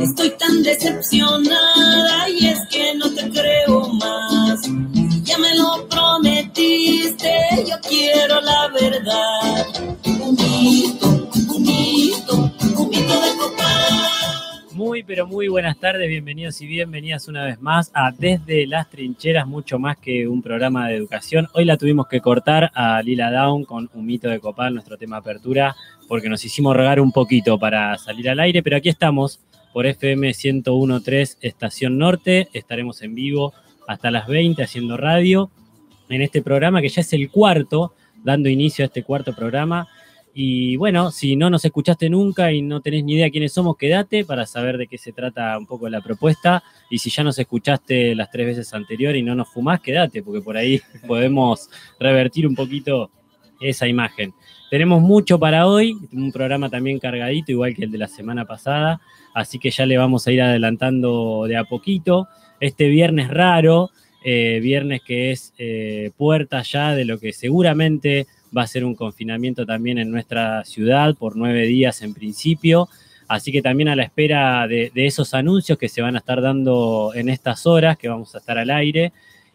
Estoy tan decepcionada y es que no pero muy buenas tardes, bienvenidos y bienvenidas una vez más a Desde las Trincheras, mucho más que un programa de educación. Hoy la tuvimos que cortar a Lila Down con un mito de copal, nuestro tema apertura, porque nos hicimos regar un poquito para salir al aire, pero aquí estamos por FM 101.3 Estación Norte, estaremos en vivo hasta las 20 haciendo radio en este programa que ya es el cuarto, dando inicio a este cuarto programa. Y bueno, si no nos escuchaste nunca y no tenés ni idea quiénes somos, quédate para saber de qué se trata un poco la propuesta. Y si ya nos escuchaste las tres veces anteriores y no nos fumás, quédate, porque por ahí podemos revertir un poquito esa imagen. Tenemos mucho para hoy, un programa también cargadito, igual que el de la semana pasada, así que ya le vamos a ir adelantando de a poquito. Este viernes raro, eh, viernes que es eh, puerta ya de lo que seguramente va a ser un confinamiento también en nuestra ciudad por nueve días en principio. Así que también a la espera de, esos anuncios que se van a estar dando en estas horas, que vamos a estar al aire,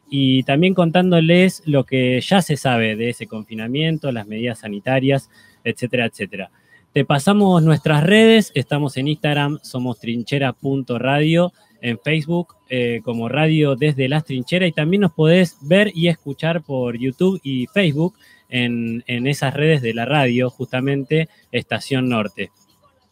y también contándoles lo que ya se sabe de ese confinamiento, las medidas sanitarias, etcétera, etcétera. Te pasamos nuestras redes, estamos en Instagram, somos trinchera.radio, en Facebook eh, como Radio desde las trincheras y también nos podés ver y escuchar por YouTube y Facebook en, en esas redes de la radio, justamente Estación Norte.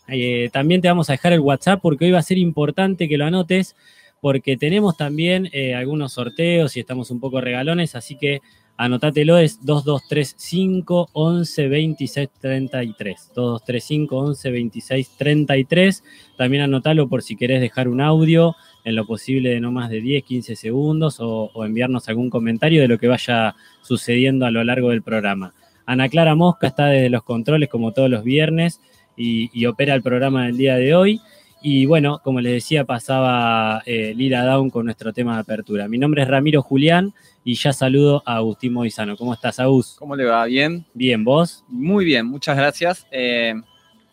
Eh, también te vamos a dejar el WhatsApp porque hoy va a ser importante que lo anotes porque tenemos también eh, algunos sorteos y estamos un poco regalones, así que anotátelo, es 2235 11 26 33. 2235 11 26 33. También anotalo por si querés dejar un audio en lo posible de no más de 10, 15 segundos o, o enviarnos algún comentario de lo que vaya sucediendo a lo largo del programa. Ana Clara Mosca está desde los controles como todos los viernes y, y opera el programa del día de hoy. Y bueno, como les decía, pasaba eh, Lila Down con nuestro tema de apertura. Mi nombre es Ramiro Julián y ya saludo a Agustín Moizano. ¿Cómo estás, Agus? ¿Cómo le va? ¿Bien? Bien, ¿vos? Muy bien, muchas gracias. Eh,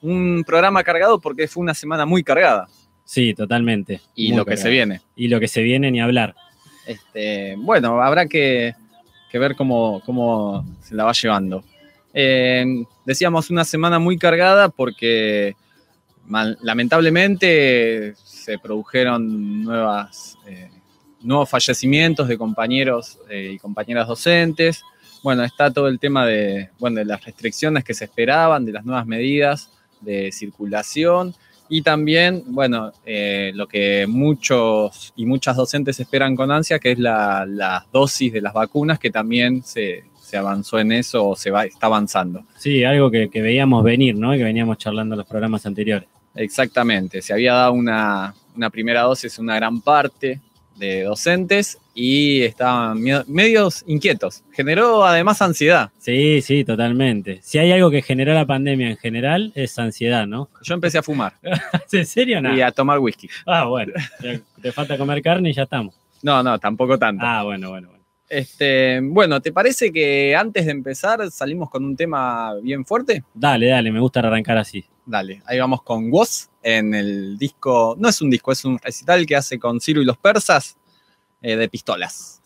un programa cargado porque fue una semana muy cargada. Sí, totalmente. Y muy lo que se viene. Y lo que se viene, ni hablar. Este, bueno, habrá que, que ver cómo, cómo, se la va llevando. Eh, decíamos una semana muy cargada porque mal, lamentablemente se produjeron nuevas, eh, nuevos fallecimientos de compañeros eh, y compañeras docentes. Bueno, está todo el tema de, bueno, de las restricciones que se esperaban, de las nuevas medidas de circulación y también, bueno, eh, lo que muchos y muchas docentes esperan con ansia, que es la, la dosis de las vacunas, que también se, se avanzó en eso o se va, está avanzando. Sí, algo que, que veíamos venir, ¿no? Que veníamos charlando en los programas anteriores. Exactamente, se había dado una, una primera dosis una gran parte de docentes y estaban medios inquietos. Generó además ansiedad. Sí, sí, totalmente. Si hay algo que generó la pandemia en general, es ansiedad, ¿no? Yo empecé a fumar. ¿En serio no? Y a tomar whisky. Ah, bueno. Te falta comer carne y ya estamos. No, no, tampoco tanto. Ah, bueno, bueno, bueno. Este, bueno, ¿te parece que antes de empezar salimos con un tema bien fuerte? Dale, dale, me gusta arrancar así. Dale, ahí vamos con Woz en el disco, no es un disco, es un recital que hace con Ciro y los persas eh, de pistolas.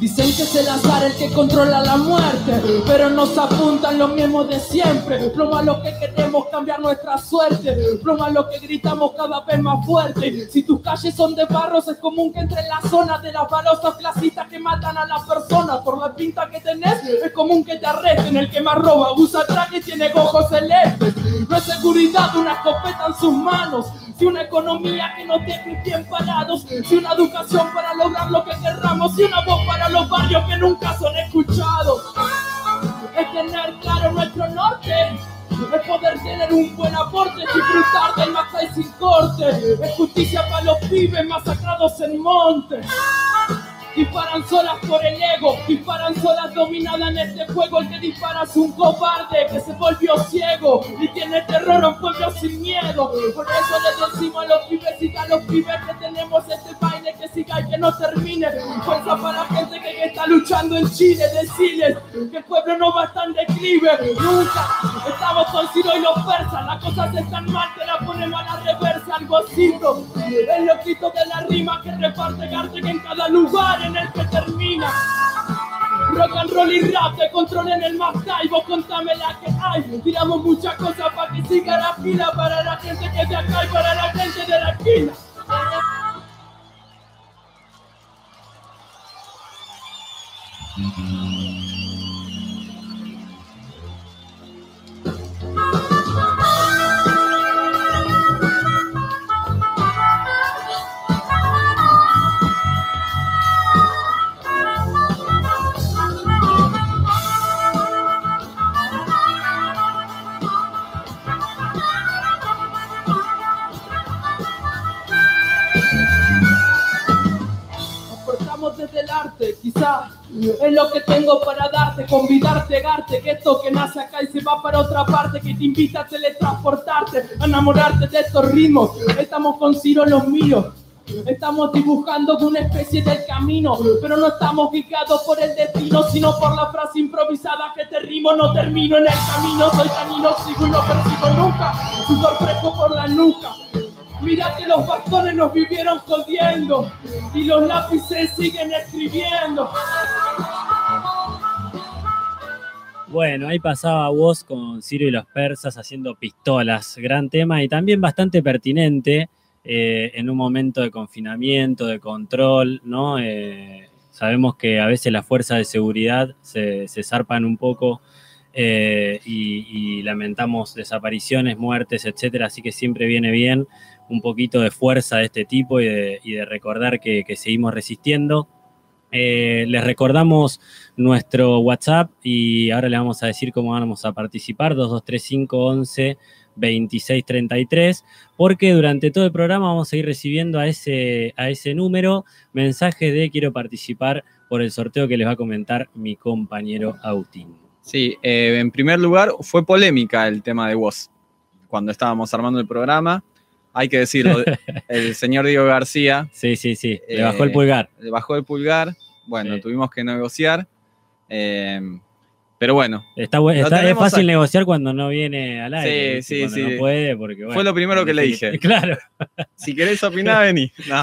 Dicen que es el azar el que controla la muerte, pero nos apuntan los mismos de siempre. Lo que queremos cambiar nuestra suerte, lo que gritamos cada vez más fuerte. Si tus calles son de barros, es común que entre en la zona de las balosas clasistas que matan a las personas. Por la pinta que tenés, es común que te arresten. El que más roba usa traje y tiene ojos celestes. No es seguridad, una escopeta en sus manos. Si una economía que nos deje bien parados, si una educación para lograr lo que querramos, si una voz para los barrios que nunca son escuchados. Es tener claro nuestro norte, es poder tener un buen aporte, disfrutar del Macay sin corte, es justicia para los pibes masacrados en monte. Disparan solas por el ego, disparan solas dominadas en este juego. El que dispara es un cobarde que se volvió ciego y tiene terror a un pueblo sin miedo. Por eso le decimos a los pibes y a los pibes que tenemos este baile que siga y que no termine. Fuerza para gente que está luchando en Chile. Decirles que el pueblo no va a estar de escribe nunca. Estamos con Ciro y los persas, las cosas están mal, te la ponemos a la reversa, algo. El loquito de la rima que reparte arte en cada lugar en el que termina. Rock and roll y rap te controlen el más y vos contame la que hay. Tiramos muchas cosas para que siga la fila para la gente que de acá y para la gente de la esquina. Desde el arte, quizá es lo que tengo para darte, convidarte, darte que esto que nace acá y se va para otra parte, que te invita a teletransportarte, a enamorarte de estos ritmos. Estamos con Ciro los míos. Estamos dibujando una especie del camino, pero no estamos guiados por el destino, sino por la frase improvisada que te rimo, no termino en el camino, soy camino, sigo y no persigo nunca, sudor fresco por la nuca. Mira que los bastones nos vivieron jodiendo y los lápices siguen escribiendo. Bueno, ahí pasaba vos con Ciro y los persas haciendo pistolas, gran tema y también bastante pertinente eh, en un momento de confinamiento, de control, ¿no? Eh, sabemos que a veces las fuerzas de seguridad se, se zarpan un poco eh, y, y lamentamos desapariciones, muertes, etcétera, así que siempre viene bien un poquito de fuerza de este tipo y de, recordar que, seguimos resistiendo. Eh, les recordamos nuestro WhatsApp y ahora le vamos a decir cómo vamos a participar, 223511 2633, porque durante todo el programa vamos a ir recibiendo a ese, a ese número mensajes de quiero participar por el sorteo que les va a comentar mi compañero Autín. Sí, eh, en primer lugar, fue polémica el tema de vos cuando estábamos armando el programa. Hay que decirlo, el señor Diego García Sí, sí, sí, le Eh, bajó el pulgar. le bajó el pulgar. Bueno, Sí. tuvimos que negociar. eh, pero bueno, Está, está- es fácil a- negociar cuando no viene al aire. Sí, sí, sí. No puede porque, bueno, Fue lo primero que le dije. Claro. si querés opinar, vení. No.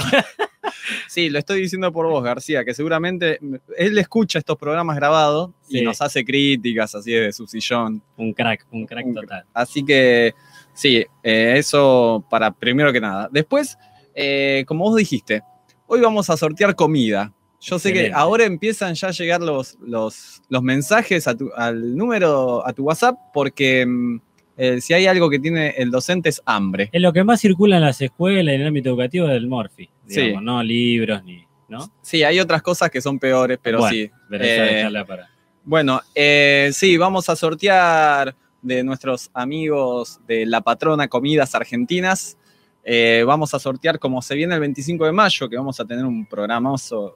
Sí, lo estoy diciendo por vos, García, que seguramente él escucha estos programas grabados y nos hace críticas así desde su sillón. Un crack, un crack Un total. Así que sí, eh, eso para primero que nada. Después, eh, como vos dijiste, hoy vamos a sortear comida. Yo sé que ahora empiezan ya a llegar los, los, los mensajes a tu- al número, a tu WhatsApp, porque mm, eh, si hay algo que tiene el docente es hambre. Es lo que más circula en las escuelas, en el ámbito educativo, del Morphy. Sí. Digamos, no libros ni. ¿No? Sí, hay otras cosas que son peores, pero Bueno, sí. Pero para. Bueno, eh, sí, vamos a sortear de nuestros amigos de La Patrona Comidas Argentinas. Eh, vamos a sortear, como se viene el 25 de mayo, que vamos a tener un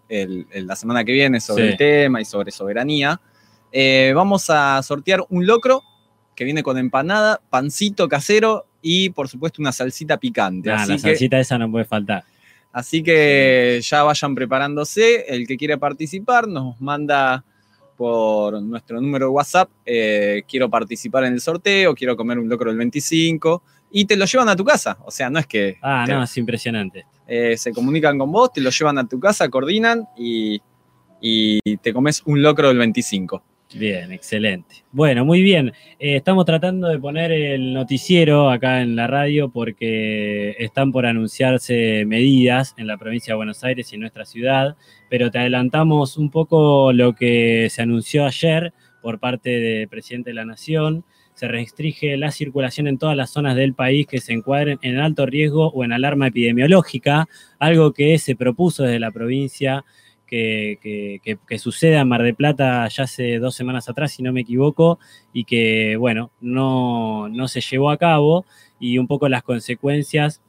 el- la semana que viene sobre Sí. el tema y sobre soberanía. Eh, vamos a sortear un locro que viene con empanada, pancito casero y, por supuesto, una salsita picante. Así, la que, salsita esa no puede faltar. así que ya vayan preparándose. El que quiera participar nos manda por nuestro número de WhatsApp, eh, quiero participar en el sorteo, quiero comer un locro del 25, y te lo llevan a tu casa. O sea, no es que Ah, te- no, es impresionante. eh, se comunican con vos, te lo llevan a tu casa, coordinan y, y te comes un locro del 25. Bien, excelente. Bueno, muy bien. Eh, estamos tratando de poner el noticiero acá en la radio porque están por anunciarse medidas en la provincia de Buenos Aires y en nuestra ciudad, pero te adelantamos un poco lo que se anunció ayer por parte del presidente de la Nación. Se restringe la circulación en todas las zonas del país que se encuadren en alto riesgo o en alarma epidemiológica, algo que se propuso desde la provincia que, que, suceda en Mar del Plata ya hace dos semanas atrás, si no me equivoco, y que, bueno, no, no se llevó a cabo y un poco las consecuencias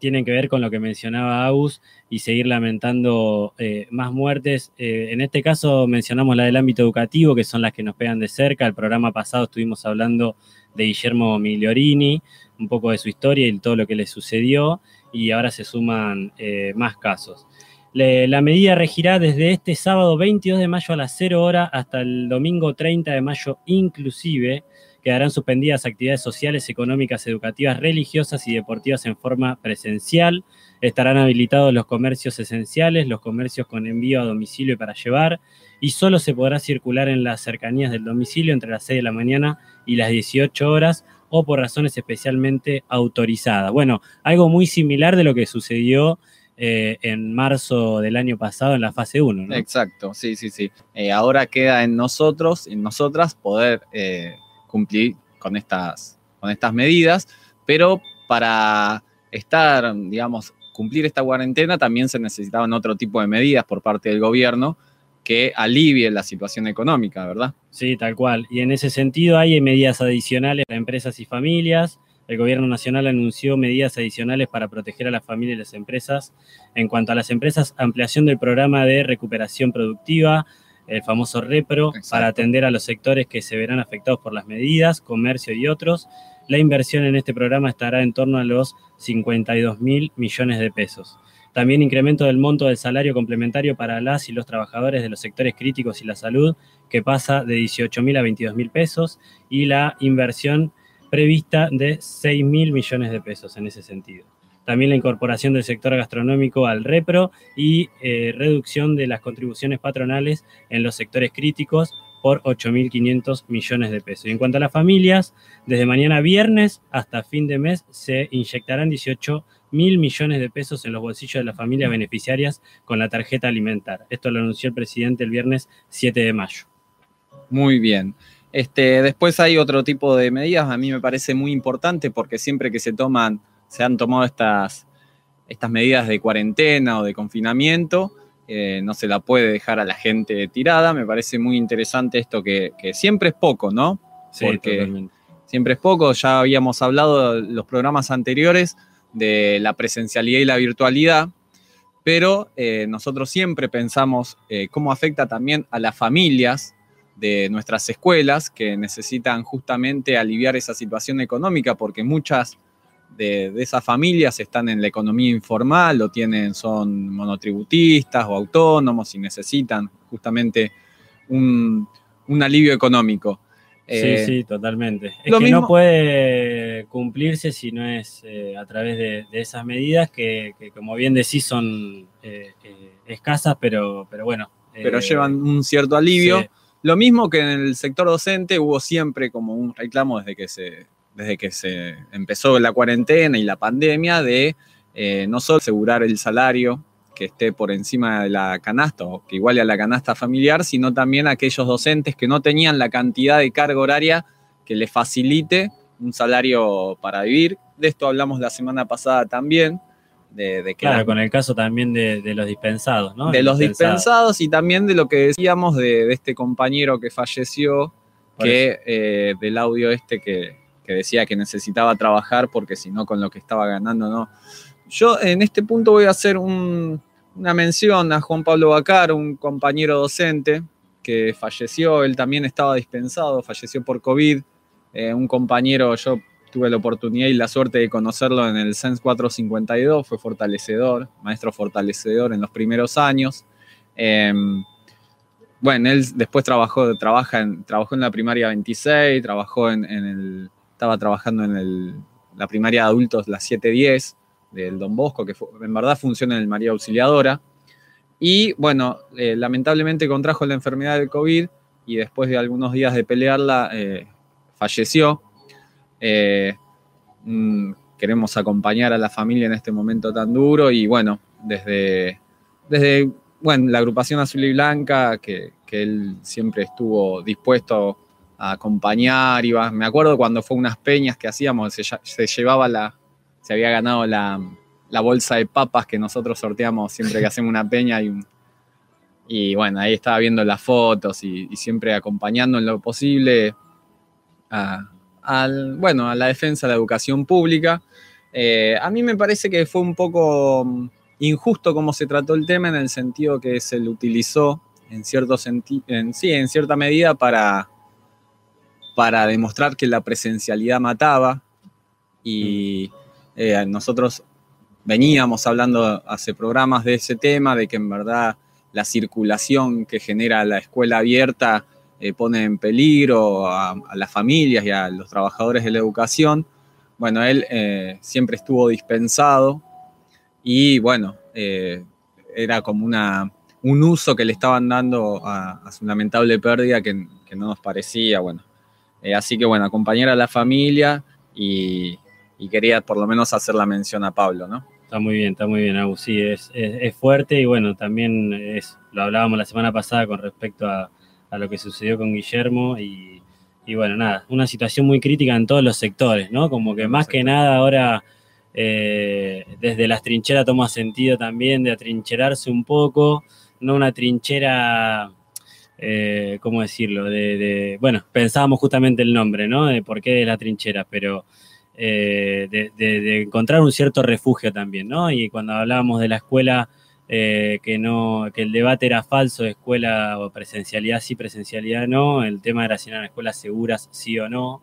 tienen que ver con lo que mencionaba Agus y seguir lamentando eh, más muertes. Eh, en este caso mencionamos la del ámbito educativo, que son las que nos pegan de cerca. El programa pasado estuvimos hablando de Guillermo Migliorini, un poco de su historia y todo lo que le sucedió, y ahora se suman eh, más casos. La medida regirá desde este sábado 22 de mayo a las 0 hora hasta el domingo 30 de mayo inclusive. Quedarán suspendidas actividades sociales, económicas, educativas, religiosas y deportivas en forma presencial. Estarán habilitados los comercios esenciales, los comercios con envío a domicilio y para llevar, y solo se podrá circular en las cercanías del domicilio entre las 6 de la mañana y las 18 horas o por razones especialmente autorizadas. Bueno, algo muy similar de lo que sucedió eh, en marzo del año pasado en la fase 1, ¿no? Exacto, sí, sí, sí. Eh, ahora queda en nosotros, en nosotras, poder eh, cumplir con estas, con estas medidas, pero para estar, digamos, cumplir esta cuarentena también se necesitaban otro tipo de medidas por parte del gobierno que alivie la situación económica, ¿verdad? Sí, tal cual. Y en ese sentido hay medidas adicionales para empresas y familias. El gobierno nacional anunció medidas adicionales para proteger a las familias y las empresas. En cuanto a las empresas, ampliación del programa de recuperación productiva, el famoso REPRO, Exacto. para atender a los sectores que se verán afectados por las medidas, comercio y otros. La inversión en este programa estará en torno a los 52 mil millones de pesos. También incremento del monto del salario complementario para las y los trabajadores de los sectores críticos y la salud, que pasa de 18 mil a 22 mil pesos, y la inversión prevista de 6 mil millones de pesos en ese sentido. También la incorporación del sector gastronómico al REPRO y eh, reducción de las contribuciones patronales en los sectores críticos por 8.500 millones de pesos. Y en cuanto a las familias, desde mañana viernes hasta fin de mes se inyectarán 18 mil millones de pesos en los bolsillos de las familias beneficiarias con la tarjeta alimentar. Esto lo anunció el presidente el viernes 7 de mayo. Muy bien. Este, después hay otro tipo de medidas, a mí me parece muy importante porque siempre que se toman, se han tomado estas, estas medidas de cuarentena o de confinamiento, eh, no se la puede dejar a la gente tirada. Me parece muy interesante esto que, que siempre es poco, ¿no? Sí, Porque- totalmente. Siempre es poco, ya habíamos hablado en los programas anteriores de la presencialidad y la virtualidad, pero eh, nosotros siempre pensamos eh, cómo afecta también a las familias de nuestras escuelas que necesitan justamente aliviar esa situación económica porque muchas de, de esas familias están en la economía informal o tienen, son monotributistas o autónomos y necesitan justamente un, un alivio económico. Eh, sí, sí, totalmente. Es lo que mismo- no puede cumplirse si no es eh, a través de, de esas medidas que, que, como bien decís, son eh, eh, escasas, pero, pero bueno. pero llevan un cierto alivio. sí. Lo mismo que en el sector docente hubo siempre como un reclamo desde que se, desde que se empezó la cuarentena y la pandemia de eh, no solo asegurar el salario que esté por encima de la canasta o que iguale a la canasta familiar, sino también aquellos docentes que no tenían la cantidad de carga horaria que les facilite un salario para vivir. De esto hablamos la semana pasada también, de, de que Claro, con el caso también de, de los dispensados, ¿no? de los Dispensados. dispensados y también de lo que decíamos de, de este compañero que falleció, Por que eh, del audio este que, que decía que necesitaba trabajar porque si no con lo que estaba ganando no. Yo en este punto voy a hacer un- una mención a Juan Pablo Bacar, un compañero docente que falleció, él también estaba dispensado, falleció por COVID, eh, un compañero, yo tuve la oportunidad y la suerte de conocerlo en el CENS 452, fue fortalecedor, maestro fortalecedor en los primeros años. Eh, bueno, él después trabajó, trabaja en, trabajó en la primaria 26, trabajó en, en el, estaba trabajando en el- la primaria de adultos, la 710 del Don Bosco, que fu- en verdad funciona en el María Auxiliadora. Y bueno, eh, lamentablemente contrajo la enfermedad del COVID y después de algunos días de pelearla, eh, falleció. Eh, mm, queremos acompañar a la familia en este momento tan duro y bueno, desde, desde bueno, la agrupación Azul y Blanca, que, que él siempre estuvo dispuesto a acompañar, iba, me acuerdo cuando fue unas peñas que hacíamos, se, se llevaba la, se había ganado la, la bolsa de papas que nosotros sorteamos siempre que hacemos una peña y, y bueno, ahí estaba viendo las fotos y, y siempre acompañando en lo posible a, al- bueno, a la defensa de la educación pública. Eh, a mí me parece que fue un poco mm, injusto cómo se trató el tema en el sentido que se le utilizó en cierto senti- en, sí, en cierta medida para, para demostrar que la presencialidad mataba y eh, nosotros veníamos hablando hace programas de ese tema, de que en verdad la circulación que genera la escuela abierta eh, pone en peligro a, las familias y a los trabajadores de la educación. Bueno, él eh, siempre estuvo dispensado y bueno, eh, era como una, un uso que le estaban dando a, su lamentable pérdida que, no nos parecía, bueno. así que bueno, acompañar a la familia y, y quería por lo menos hacer la mención a Pablo, ¿no? Está muy bien, está muy bien, Agus. Sí, es, es, fuerte y bueno, también es, lo hablábamos la semana pasada con respecto a, a lo que sucedió con Guillermo y, y, bueno, nada, una situación muy crítica en todos los sectores, ¿no? Como que más que nada ahora eh, desde las trincheras toma sentido también de atrincherarse un poco, no una trinchera, eh, ¿cómo decirlo? De, de, bueno, pensábamos justamente el nombre, ¿no? De por qué de la trinchera, pero eh, de, encontrar un cierto refugio también, ¿no? Y cuando hablábamos de la escuela, eh, que, no, que el debate era falso, de escuela o presencialidad sí, presencialidad no, el tema era si eran escuelas seguras sí o no,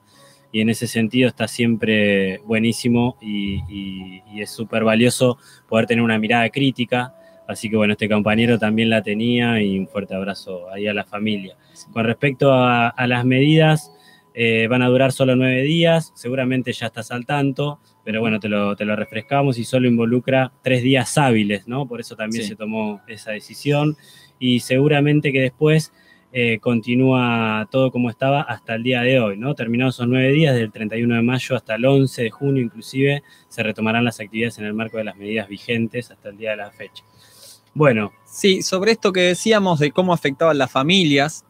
y en ese sentido está siempre buenísimo y, es súper valioso poder tener una mirada crítica. Así que bueno, este compañero también la tenía y un fuerte abrazo ahí a la familia. Con respecto a las medidas, eh, van a durar solo nueve días, seguramente ya estás al tanto, pero bueno, te lo, te lo refrescamos y solo involucra tres días hábiles, ¿no? Por eso también se tomó esa decisión y seguramente que después eh, continúa todo como estaba hasta el día de hoy, ¿no? Terminados esos nueve días, del 31 de mayo hasta el 11 de junio inclusive, se retomarán las actividades en el marco de las medidas vigentes hasta el día de la fecha. Bueno. Sí, sobre esto que decíamos de cómo afectaban las familias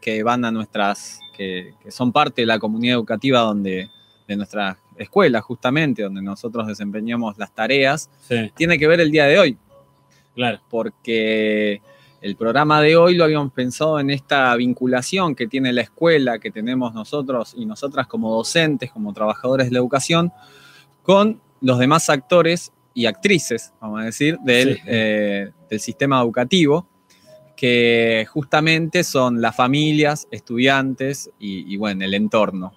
que van a nuestras que, son parte de la comunidad educativa donde, de nuestra escuela, justamente, donde nosotros desempeñamos las tareas, tiene que ver el día de hoy. Claro. Porque el programa de hoy lo habíamos pensado en esta vinculación que tiene la escuela, que tenemos nosotros y nosotras como docentes, como trabajadores de la educación, con los demás actores y actrices, vamos a decir, del, eh, del sistema educativo que justamente son las familias, estudiantes y, bueno, el entorno.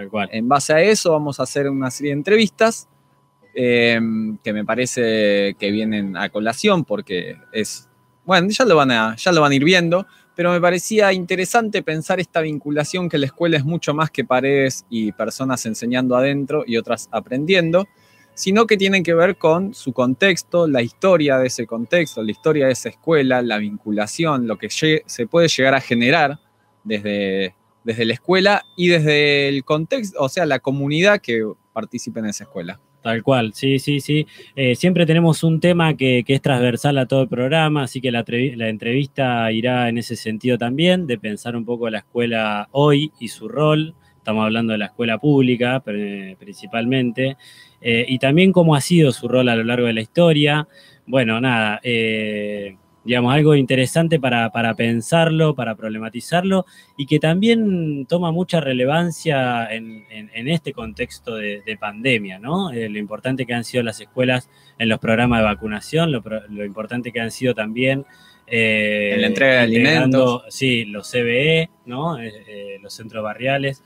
Tal cual. En base a eso vamos a hacer una serie de entrevistas em, que me parece que vienen a colación porque es, bueno, ya lo, van a, ya lo van a ir viendo, pero me parecía interesante pensar esta vinculación que la escuela es mucho más que paredes y personas enseñando adentro y otras aprendiendo sino que tienen que ver con su contexto, la historia de ese contexto, la historia de esa escuela, la vinculación, lo que se puede llegar a generar desde, desde la escuela y desde el contexto, o sea, la comunidad que participa en esa escuela. Tal cual, sí, sí, sí. Eh, siempre tenemos un tema que, es transversal a todo el programa, así que la, entrevista irá en ese sentido también, de pensar un poco la escuela hoy y su rol. Estamos hablando de la escuela pública principalmente. Eh, y también cómo ha sido su rol a lo largo de la historia. Bueno, nada, eh, digamos, algo interesante para, pensarlo, para problematizarlo y que también toma mucha relevancia en, este contexto de, pandemia, ¿no? Eh, lo importante que han sido las escuelas en los programas de vacunación, lo, importante que han sido también... en la entrega de alimentos. Sí, los CBE, ¿no? los centros barriales,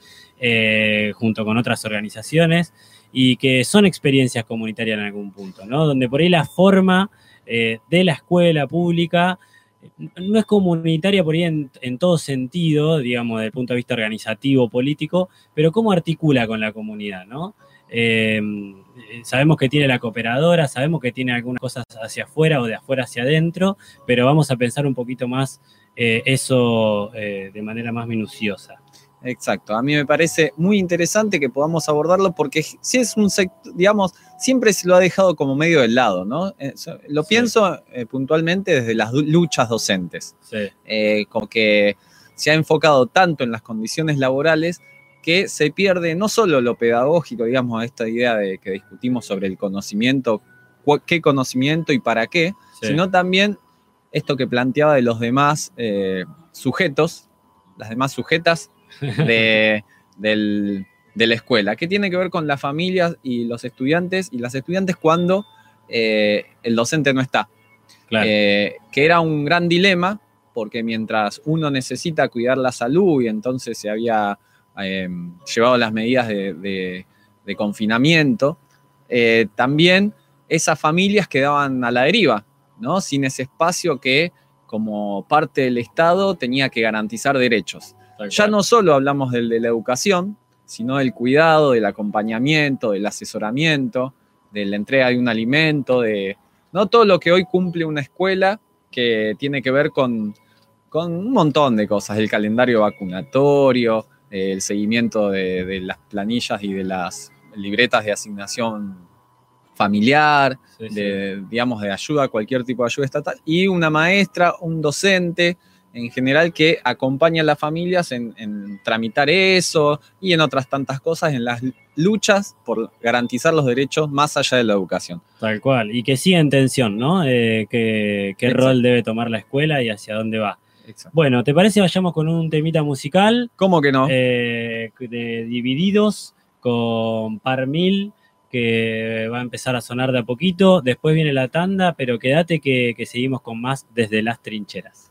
junto con otras organizaciones y que son experiencias comunitarias en algún punto, ¿no? Donde por ahí la forma eh, de la escuela pública eh, no es comunitaria por ahí en, todo sentido, digamos, desde el punto de vista organizativo, político, pero cómo articula con la comunidad, ¿no? Em, sabemos que tiene la cooperadora, sabemos que tiene algunas cosas hacia afuera o de afuera hacia adentro, pero vamos a pensar un poquito más eh, eso de manera más minuciosa. Exacto, a mí me parece muy interesante que podamos abordarlo porque si es un sector, digamos, siempre se lo ha dejado como medio del lado, ¿no? Eh, lo pienso eh, puntualmente desde las luchas docentes, sí. Eh, como que se ha enfocado tanto en las condiciones laborales que se pierde no solo lo pedagógico, digamos, esta idea de que discutimos sobre el conocimiento, qué conocimiento y para qué, sino también esto que planteaba de los demás sujetos, las demás sujetas de, la escuela, que tiene que ver con las familias y los estudiantes y las estudiantes cuando eh, el docente no está. Eh, que era un gran dilema, porque mientras uno necesita cuidar la salud y entonces se había eh, llevado las medidas de, confinamiento, también esas familias quedaban a la deriva, ¿no? Sin ese espacio que como parte del Estado tenía que garantizar derechos. Tal Ya cual. no solo hablamos del de la educación, sino del cuidado, del acompañamiento, del asesoramiento, de la entrega de un alimento, de no todo lo que hoy cumple una escuela que tiene que ver con, con un montón de cosas, el calendario vacunatorio, el seguimiento de, de las planillas y de las libretas de asignación familiar, Sí, sí. de, digamos, de ayuda, cualquier tipo de ayuda estatal, y una maestra, un docente en general que acompaña a las familias en, en tramitar eso y en otras tantas cosas, en las luchas por garantizar los derechos más allá de la educación. Tal cual. Y que siga en tensión, ¿no? Eh, qué qué Exacto. rol debe tomar la escuela y hacia dónde va. Bueno, ¿te parece vayamos con un temita musical ¿Cómo que no? eh, de Divididos con Par Mil que va a empezar a sonar de a poquito? Después viene la tanda, pero quédate que, que seguimos con más desde las trincheras.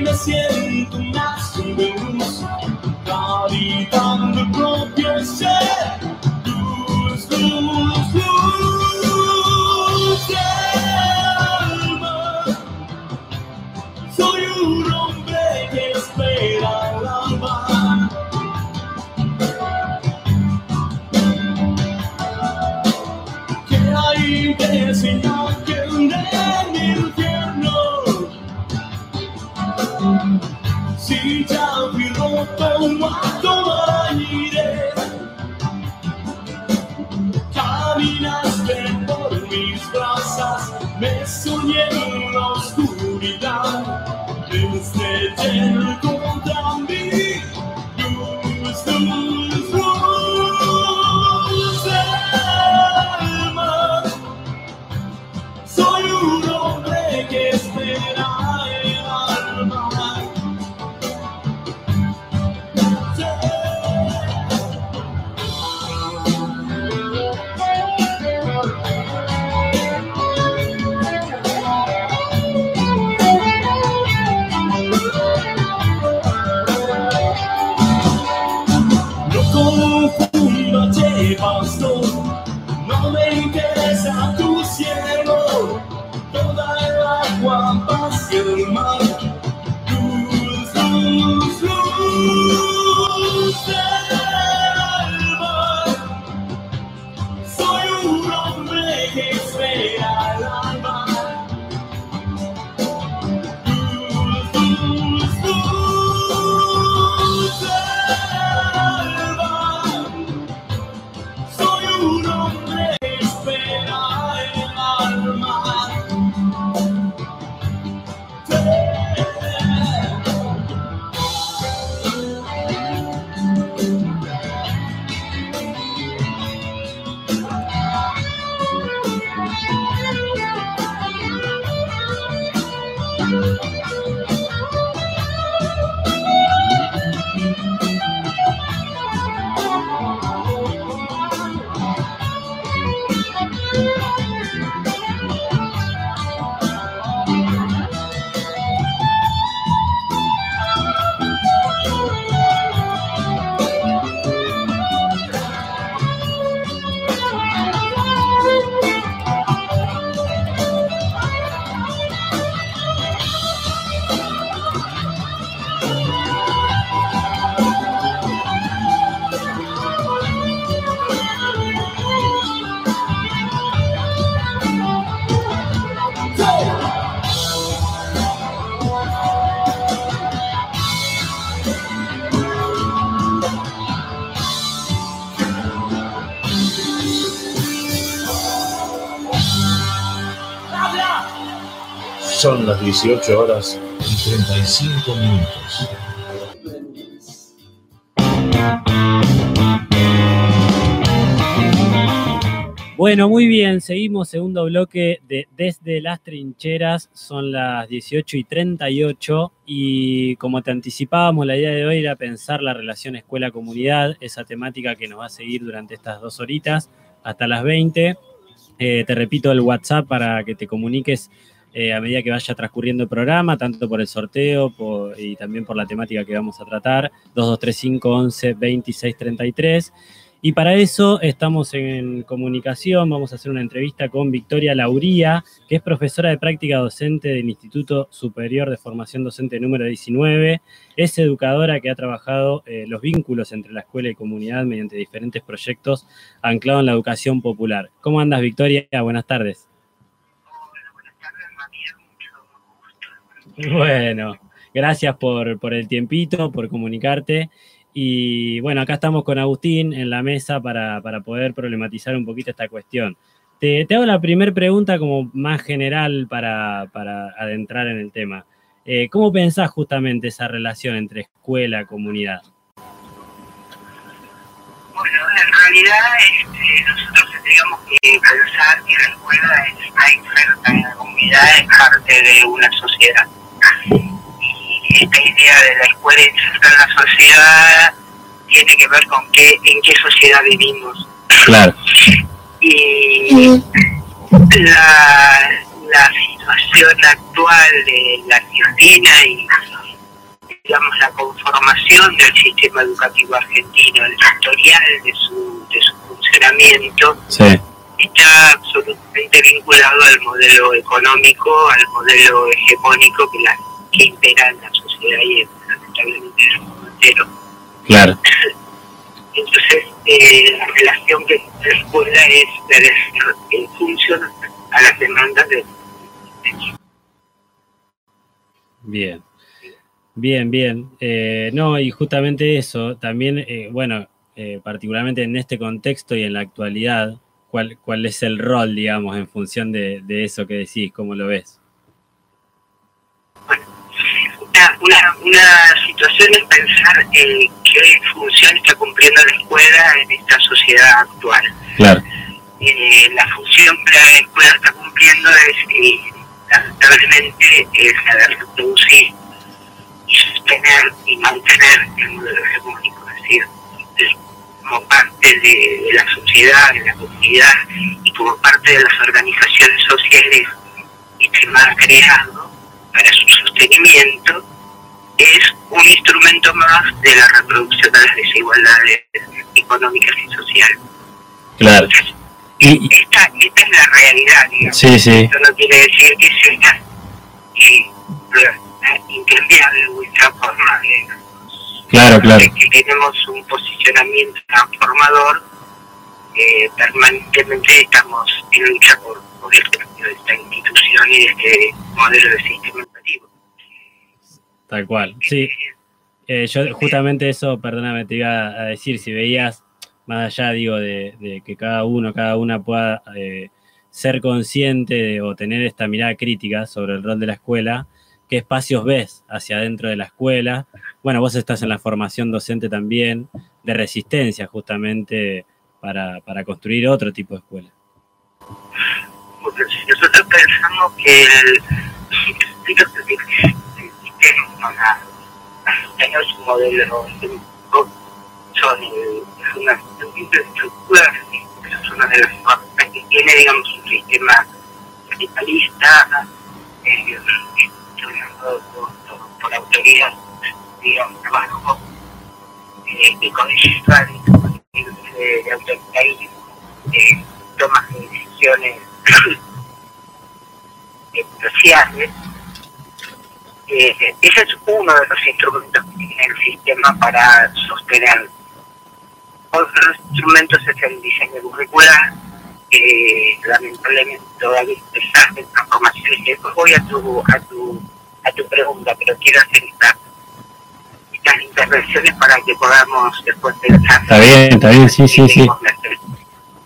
me siento más de ¿cuánto aire? Caminaste por mis brazos, me soñé en la oscuridad. Desde el contra mí, luz, luz Música Las 18 horas y 35 minutos. Bueno, muy bien, seguimos segundo bloque de Desde las Trincheras, son las 18 y 38 y como te anticipábamos, la idea de hoy era pensar la relación escuela-comunidad, esa temática que nos va a seguir durante estas dos horitas hasta las 20. Eh, te repito el WhatsApp para que te comuniques eh, a medida que vaya transcurriendo el programa, tanto por el sorteo y también por la temática que vamos a tratar, 2235 11 26 33. Y para eso estamos en comunicación, vamos a hacer una entrevista con Victoria Lauría, que es profesora de práctica docente del Instituto Superior de Formación Docente número 19, es educadora que ha trabajado eh, los vínculos entre la escuela y comunidad mediante diferentes proyectos anclados en la educación popular. ¿Cómo andas, Victoria? Buenas tardes. Bueno, gracias por, por el tiempito, por comunicarte. Y bueno, acá estamos con Agustín en la mesa para, poder problematizar un poquito esta cuestión. Te, hago la primera pregunta como más general para, adentrar en el tema. Eh, ¿Cómo pensás justamente esa relación entre escuela y comunidad? Bueno, en realidad este, nosotros tendríamos que pensar que la escuela está inserta en la comunidad, es parte de una sociedad esta idea de la escuela inserta en la sociedad tiene que ver con qué, en qué sociedad vivimos. Claro. Y la, la situación actual de la Argentina y digamos la conformación del sistema educativo argentino, el historial de su, de su funcionamiento, está absolutamente vinculado al modelo económico, al modelo hegemónico que, la, que impera en la sociedad y lamentablemente en el mundo entero. Claro. Entonces, eh, la relación que la escuela es en función a las demandas de Bien, bien, bien. Eh, no, y justamente eso, también, eh, bueno, eh, particularmente en este contexto y en la actualidad, ¿cuál, cuál es el rol, digamos, en función de, de eso que decís? ¿Cómo lo ves? una, una, situación es pensar qué función está cumpliendo la escuela en esta sociedad actual. Claro. Eh, la función que la escuela está cumpliendo es, lamentablemente, es de reproducir sostener y mantener el modelo hegemónico, es decir, como parte de, la sociedad, de la comunidad y como parte de las organizaciones sociales que han creado para su sostenimiento, es un instrumento más de la reproducción de las desigualdades económicas y sociales. Claro. y, esta, esta es la realidad, digamos. Sí, sí. Esto no quiere decir que sea eh, o intransformable. Claro, claro. Que tenemos un posicionamiento transformador, eh, permanentemente estamos en lucha por, por el cambio de esta institución y de este modelo de sistema educativo. Tal cual, sí. Eh, yo justamente eso, perdóname, te iba a decir, si veías, más allá, digo, de, que cada uno, cada una pueda eh, ser consciente o tener esta mirada crítica sobre el rol de la escuela, espacios ves hacia adentro de la escuela. Bueno, vos estás en la formación docente también, de resistencia justamente para, para construir otro tipo de escuela. Nosotros pensamos que el, sistema para su modelo son una de que tiene, digamos, un sistema capitalista, eh, por, por autoridad, digamos, trabajo eh, económica de autoritarismo, de tomas de decisiones sociales eh, ese es uno de los instrumentos que tiene el sistema para sostener. Otros instrumentos es el diseño curricular, que lamentablemente todavía está en transformación. Después voy a tu, a tu, a tu pregunta, pero quiero hacer estas, estas intervenciones para que podamos después pensar. Está bien, está bien, sí, sí, sí.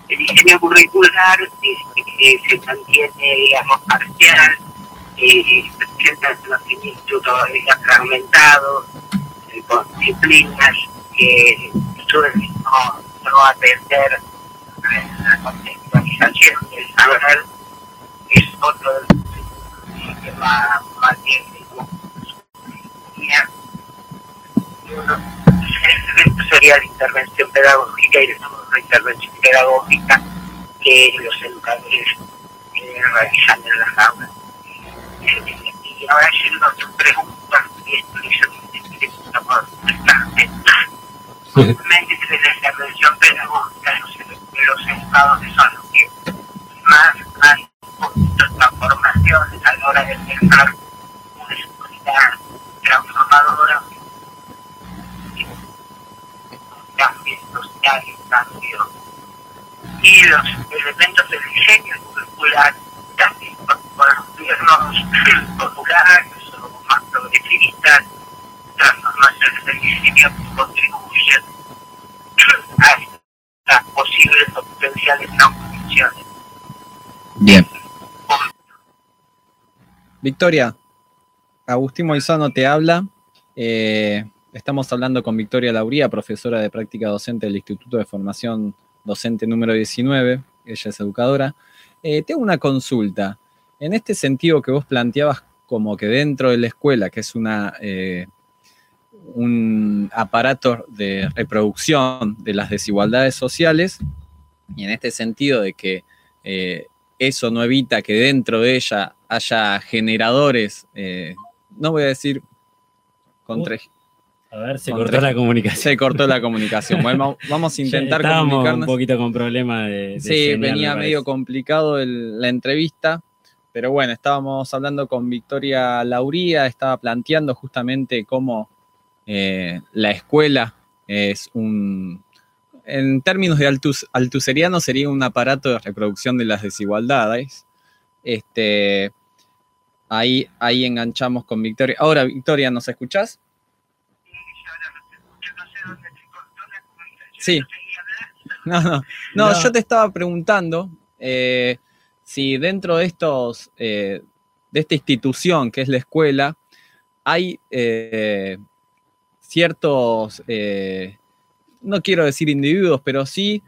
El diseño curricular eh, se mantiene, digamos, parcial eh, los institutos fragmentados, eh, con disciplinas que suelen no, no atender a la contextualización del saber es otro que va, uno sería la intervención pedagógica y después la intervención pedagógica que los educadores eh, realizan en las aulas. Y ahora yendo a tu pregunta, y esto yo pregunta por Obviamente la intervención pedagógica de los, de los educadores son los que más han poquito transformaciones a la hora de pensar una escuela transformadora cambios sociales, cambios y los elementos del diseño curricular también por, por los gobiernos populares o más progresistas, transformaciones del diseño que contribuyen a estas posibles o potenciales transformaciones. Bien. Victoria, Agustín Moizano te habla. Eh, estamos hablando con Victoria Lauría, profesora de práctica docente del Instituto de Formación Docente número 19. Ella es educadora. Eh, tengo una consulta. En este sentido que vos planteabas como que dentro de la escuela, que es una, eh, un aparato de reproducción de las desigualdades sociales, y en este sentido de que eh, eso no evita que dentro de ella haya generadores, eh, no voy a decir contra, A ver, se Contra- cortó la comunicación. se cortó la comunicación. Bueno, vamos a intentar comunicarnos. un poquito con problemas de, de Sí, señal, venía me medio complicado el- la entrevista, pero bueno, estábamos hablando con Victoria Lauría, estaba planteando justamente cómo eh, la escuela es un, en términos de altus, altuseriano, sería un aparato de reproducción de las desigualdades. Este, ahí, ahí enganchamos con Victoria. Ahora, Victoria, ¿nos escuchás? Yo no sé dónde se cortó la comunicación. Sí. No, no, no, No. yo te estaba preguntando eh, si dentro de estos, eh, de esta institución que es la escuela, hay eh, ciertos, no quiero decir individuos, pero sí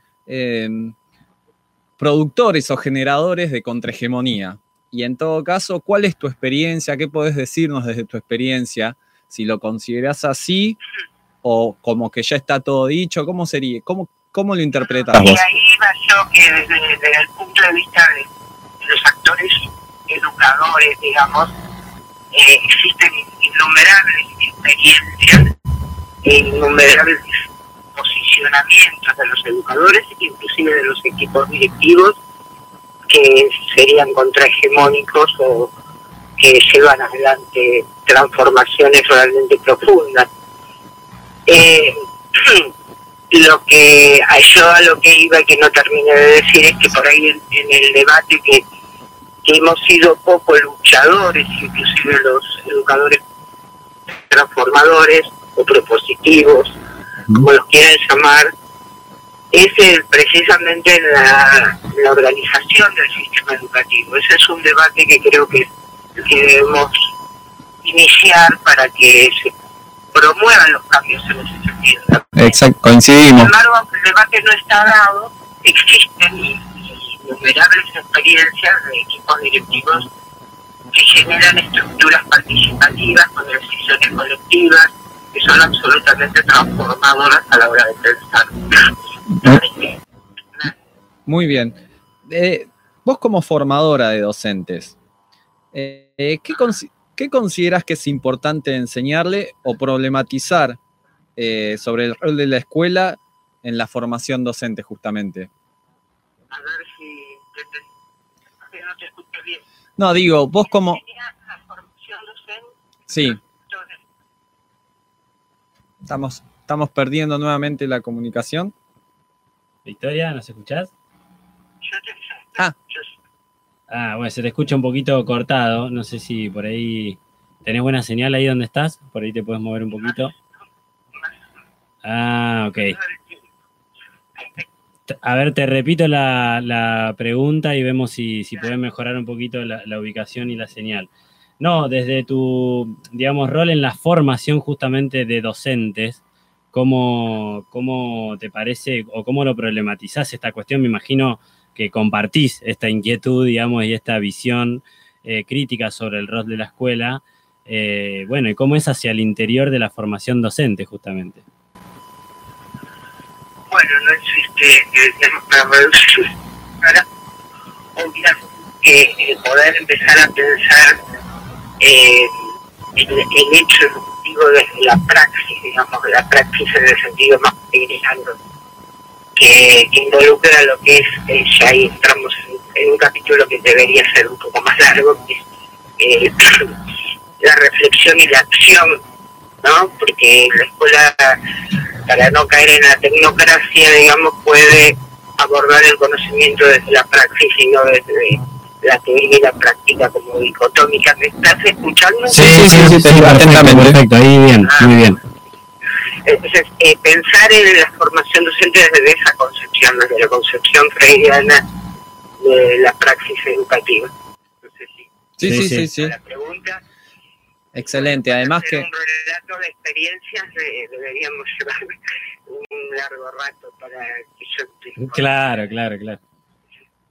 productores o generadores de contrahegemonía. Y en todo caso, ¿cuál es tu experiencia? ¿Qué podés decirnos desde tu experiencia? Si lo consideras así o como que ya está todo dicho, ¿cómo sería? ¿Cómo, cómo lo interpretas Y ahí va yo que desde, el punto de vista de, de los actores educadores, digamos, eh, existen innumerables experiencias e innumerables posicionamientos de los educadores, inclusive de los equipos directivos, que serían contrahegemónicos o que llevan adelante transformaciones realmente profundas. Eh, lo que yo a lo que iba y que no terminé de decir es que por ahí en, en el debate que, que hemos sido poco luchadores, inclusive los educadores transformadores o propositivos, como los quieran llamar, es el- precisamente la, la organización del sistema educativo. Ese es un debate que creo que, que debemos iniciar para que se promuevan los cambios en ese sentido. Exacto, Sin coincidimos. embargo, aunque el debate no está dado, existen innumerables experiencias de equipos directivos que generan estructuras participativas con decisiones colectivas que son absolutamente transformadoras a la hora de pensar. Muy bien. Eh, vos como formadora de docentes, eh, ¿qué, consi- qué consideras que es importante enseñarle o problematizar eh, sobre el rol de la escuela en la formación docente justamente? A ver si te- te- no te escucho bien. No, digo, vos como... Enseñar la formación docente, Sí, estamos, estamos perdiendo nuevamente la comunicación. Victoria, ¿nos escuchás? Ah. Ah, bueno, se te escucha un poquito cortado. No sé si por ahí tenés buena señal ahí donde estás. Por ahí te puedes mover un poquito. Ah, ok. A ver, te repito la, la pregunta y vemos si, si puedes mejorar un poquito la, la ubicación y la señal. No, desde tu, digamos, rol en la formación justamente de docentes, ¿cómo, cómo te parece o cómo lo problematizás esta cuestión? Me imagino que compartís esta inquietud, digamos, y esta visión eh, crítica sobre el rol de la escuela. Eh, bueno, y cómo es hacia el interior de la formación docente, justamente. Bueno, no existe, digamos, para que eh, poder empezar a pensar eh, el, el educativo desde la praxis, digamos, la praxis en el sentido más pequeño que, que involucra lo que es, eh, ya ahí entramos en, en un capítulo que debería ser un poco más largo, que es eh, la reflexión y la acción, ¿no? Porque la escuela, para no caer en la tecnocracia, digamos, puede abordar el conocimiento desde la praxis y no desde la teoría y la práctica como dicotómica. ¿Me estás escuchando? Sí, sí, sí, sí, perfecto, ahí bien, Ah. muy bien. Entonces, eh, pensar en la formación docente desde esa concepción, desde la concepción freudiana de la praxis educativa. No sé si Sí, Sí, sí, sí. sí, sí. la pregunta. Excelente. Además que un relato de experiencias eh, deberíamos llevar un largo rato para que yo Claro, claro, claro.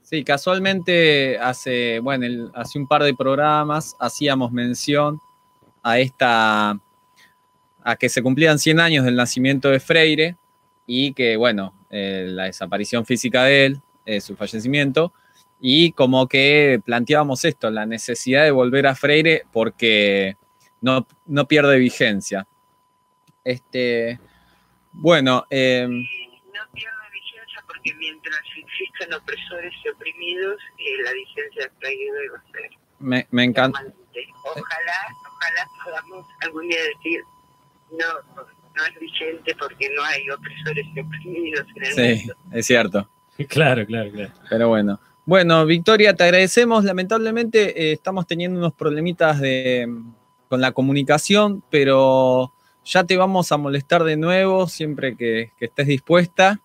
Sí, casualmente hace, bueno, hace un par de programas hacíamos mención a esta, a que se cumplían 100 años del nacimiento de Freire y que, bueno, eh, la desaparición física de él, eh, su fallecimiento, y como que planteábamos esto, la necesidad de volver a Freire porque no, no pierde vigencia. Este, bueno, eh, no pierde vigencia porque mientras existen opresores y oprimidos, eh, la vigencia de Freire va a ser me, me encanta. Ojalá, ojalá podamos algún día decir, no, no es vigente porque no hay opresores y oprimidos en el Sí, mundo. es cierto. Claro, claro, claro. Pero bueno. Bueno, Victoria, te agradecemos. Lamentablemente eh, estamos teniendo unos problemitas de, con la comunicación, pero ya te vamos a molestar de nuevo siempre que, que estés dispuesta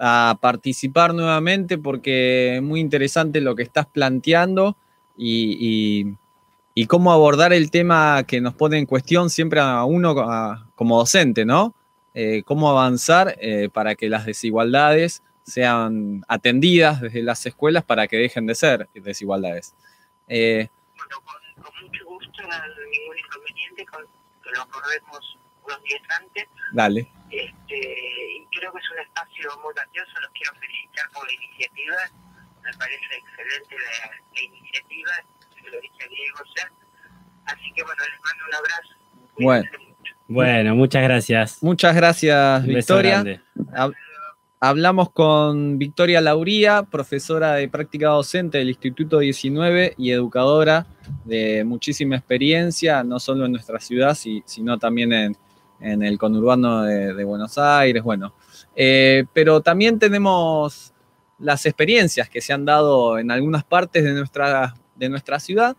a participar nuevamente porque es muy interesante lo que estás planteando y, y- cómo abordar el tema que nos pone en cuestión siempre a uno a- como docente, ¿no? Eh, cómo avanzar eh, para que las desigualdades sean atendidas desde las escuelas para que dejen de ser desigualdades. Eh, Bueno, con, mucho gusto, ningún inconveniente con lo acordemos unos días antes. dale. Este, y creo que es un espacio muy grandioso, los quiero felicitar por la iniciativa, me parece excelente la, la iniciativa, se lo dije a Diego ya. Así que bueno, les mando un abrazo. Bueno. Muchas gracias. Muchas gracias, Victoria. Hablamos con Victoria Lauría, profesora de práctica docente del Instituto 19 y educadora de muchísima experiencia, no solo en nuestra ciudad, si- sino también en, en el conurbano de, Buenos Aires. Bueno, Eh, pero también tenemos las experiencias que se han dado en algunas partes de nuestra, de nuestra ciudad,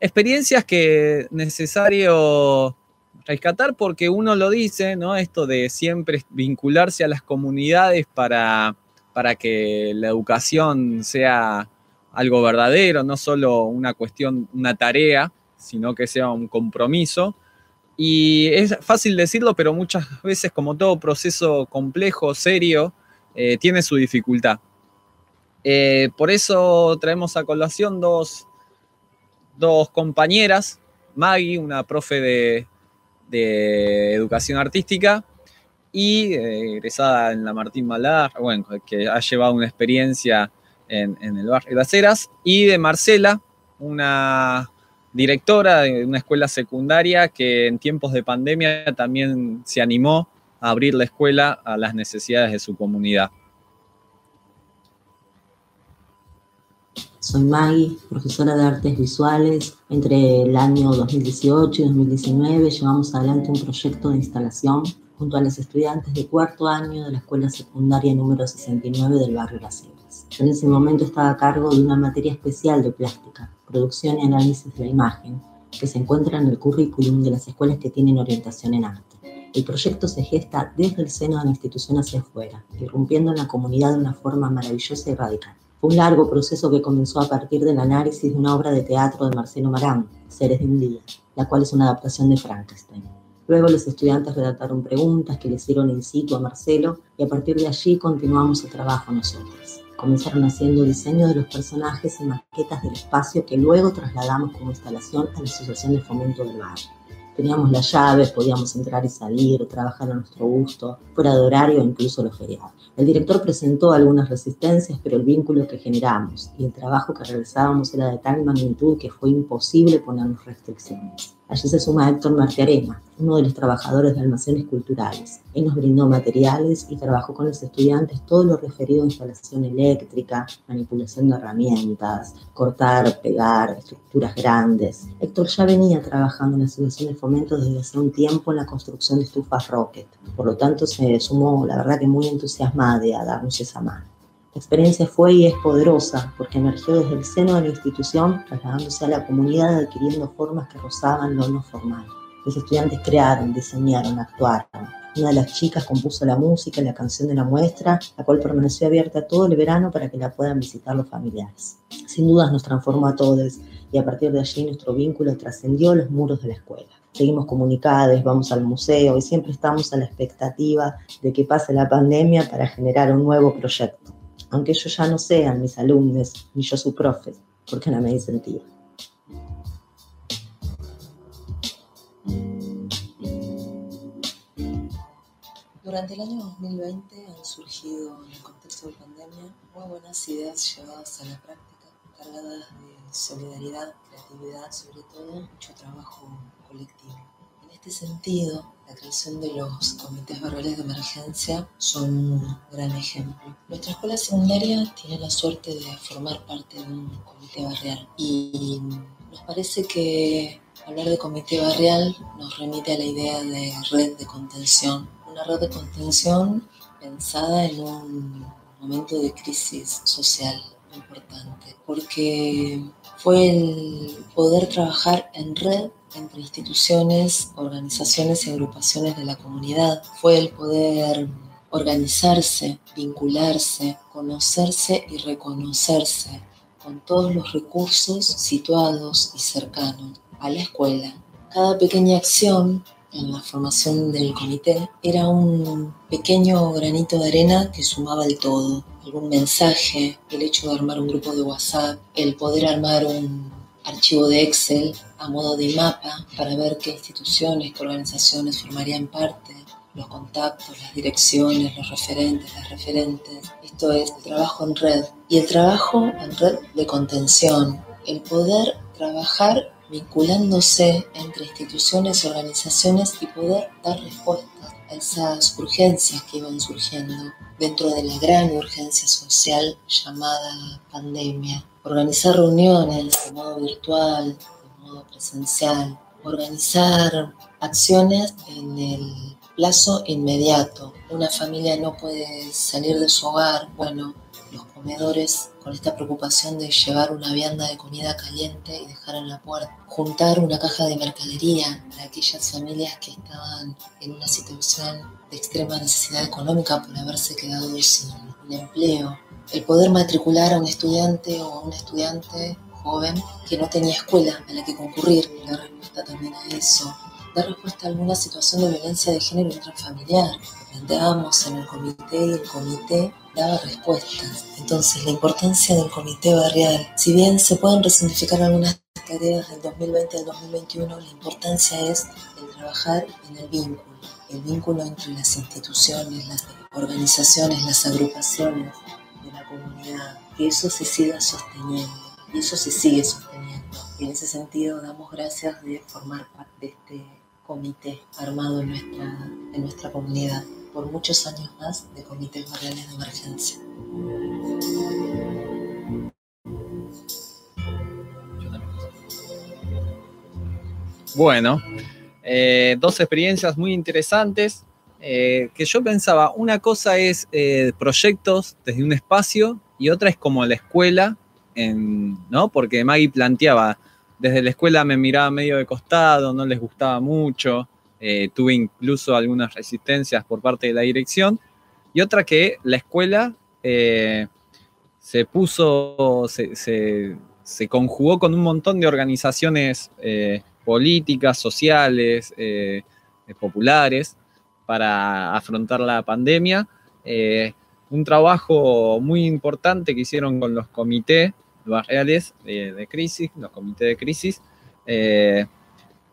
experiencias que es necesario rescatar porque uno lo dice, ¿no? Esto de siempre vincularse a las comunidades para, para que la educación sea algo verdadero, no solo una cuestión, una tarea, sino que sea un compromiso. Y es fácil decirlo, pero muchas veces, como todo proceso complejo, serio, eh, tiene su dificultad. Eh, por eso traemos a colación dos, dos compañeras, Maggie, una profe de, de educación artística y eh, egresada en la Martín Malar, bueno, que ha llevado una experiencia en, en el barrio de Las Heras, y de Marcela, una directora de una escuela secundaria que en tiempos de pandemia también se animó a abrir la escuela a las necesidades de su comunidad. Soy Maggie, profesora de artes visuales. Entre el año 2018 y 2019 llevamos adelante un proyecto de instalación junto a los estudiantes de cuarto año de la escuela secundaria número 69 del barrio Las Heras. En ese momento estaba a cargo de una materia especial de plástica, producción y análisis de la imagen, que se encuentra en el currículum de las escuelas que tienen orientación en arte. El proyecto se gesta desde el seno de la institución hacia afuera, irrumpiendo en la comunidad de una forma maravillosa y radical. Fue un largo proceso que comenzó a partir del análisis de una obra de teatro de Marcelo Marán, Seres de un Día, la cual es una adaptación de Frankenstein. Luego los estudiantes redactaron preguntas que le hicieron in situ a Marcelo y a partir de allí continuamos el trabajo nosotros. Comenzaron haciendo diseño de los personajes y maquetas del espacio que luego trasladamos como instalación a la Asociación de Fomento del Barrio. Teníamos las llaves, podíamos entrar y salir, trabajar a nuestro gusto, fuera de horario incluso los feriados. El director presentó algunas resistencias, pero el vínculo que generamos y el trabajo que realizábamos era de tal magnitud que fue imposible ponernos restricciones. Allí se suma Héctor Martiarena, uno de los trabajadores de almacenes culturales. Él nos brindó materiales y trabajó con los estudiantes todo lo referido a instalación eléctrica, manipulación de herramientas, cortar, pegar, estructuras grandes. Héctor ya venía trabajando en la Asociación de Fomento desde hace un tiempo en la construcción de estufas Rocket. Por lo tanto, se sumó, la verdad que muy entusiasmada a darnos esa mano. La experiencia fue y es poderosa porque emergió desde el seno de la institución, trasladándose a la comunidad adquiriendo formas que rozaban lo no formal. Los estudiantes crearon, diseñaron, actuaron. Una de las chicas compuso la música y la canción de la muestra, la cual permaneció abierta todo el verano para que la puedan visitar los familiares. Sin dudas nos transformó a todos y a partir de allí nuestro vínculo trascendió los muros de la escuela. Seguimos comunicados, vamos al museo y siempre estamos a la expectativa de que pase la pandemia para generar un nuevo proyecto aunque ellos ya no sean mis alumnos ni yo su profe, porque no me dicen tío. Durante el año 2020 han surgido, en el contexto de pandemia, muy buenas ideas llevadas a la práctica, cargadas de solidaridad, creatividad, sobre todo mucho trabajo colectivo. Este sentido, la creación de los comités barriales de emergencia son un gran ejemplo. Nuestra escuela secundaria tiene la suerte de formar parte de un comité barrial y nos parece que hablar de comité barrial nos remite a la idea de red de contención. Una red de contención pensada en un momento de crisis social importante, porque fue el poder trabajar en red entre instituciones, organizaciones y agrupaciones de la comunidad. Fue el poder organizarse, vincularse, conocerse y reconocerse con todos los recursos situados y cercanos a la escuela. Cada pequeña acción en la formación del comité era un pequeño granito de arena que sumaba el todo. Algún mensaje, el hecho de armar un grupo de WhatsApp, el poder armar un archivo de Excel a modo de mapa para ver qué instituciones, qué organizaciones formarían parte, los contactos, las direcciones, los referentes, las referentes. Esto es el trabajo en red. Y el trabajo en red de contención, el poder trabajar vinculándose entre instituciones organizaciones y poder dar respuesta a esas urgencias que iban surgiendo dentro de la gran urgencia social llamada pandemia organizar reuniones de modo virtual, de modo presencial, organizar acciones en el plazo inmediato. Una familia no puede salir de su hogar, bueno, los comedores con esta preocupación de llevar una vianda de comida caliente y dejar en la puerta. Juntar una caja de mercadería para aquellas familias que estaban en una situación de extrema necesidad económica por haberse quedado sin un empleo el poder matricular a un estudiante o a un estudiante joven que no tenía escuela a la que concurrir, dar respuesta también a eso, dar respuesta a alguna situación de violencia de género intrafamiliar. Planteábamos en el comité y el comité daba respuestas. Entonces, la importancia del comité barrial, si bien se pueden resignificar algunas tareas del 2020 al 2021, la importancia es el trabajar en el vínculo, el vínculo entre las instituciones, las organizaciones, las agrupaciones, comunidad, que eso se siga sosteniendo y eso se sigue sosteniendo. Y en ese sentido damos gracias de formar parte de este comité armado en nuestra, en nuestra comunidad por muchos años más de comités barriales de emergencia. Bueno, eh, dos experiencias muy interesantes eh, que yo pensaba, una cosa es eh, proyectos desde un espacio y otra es como la escuela, ¿no? Porque Maggie planteaba, desde la escuela me miraba medio de costado, no les gustaba mucho, eh, tuve incluso algunas resistencias por parte de la dirección, y otra que la escuela se puso, se, conjugó con un montón de organizaciones políticas, sociales, populares para afrontar la pandemia. Eh, un trabajo muy importante que hicieron con los comités barriales de, crisis, los comités de crisis. Eh,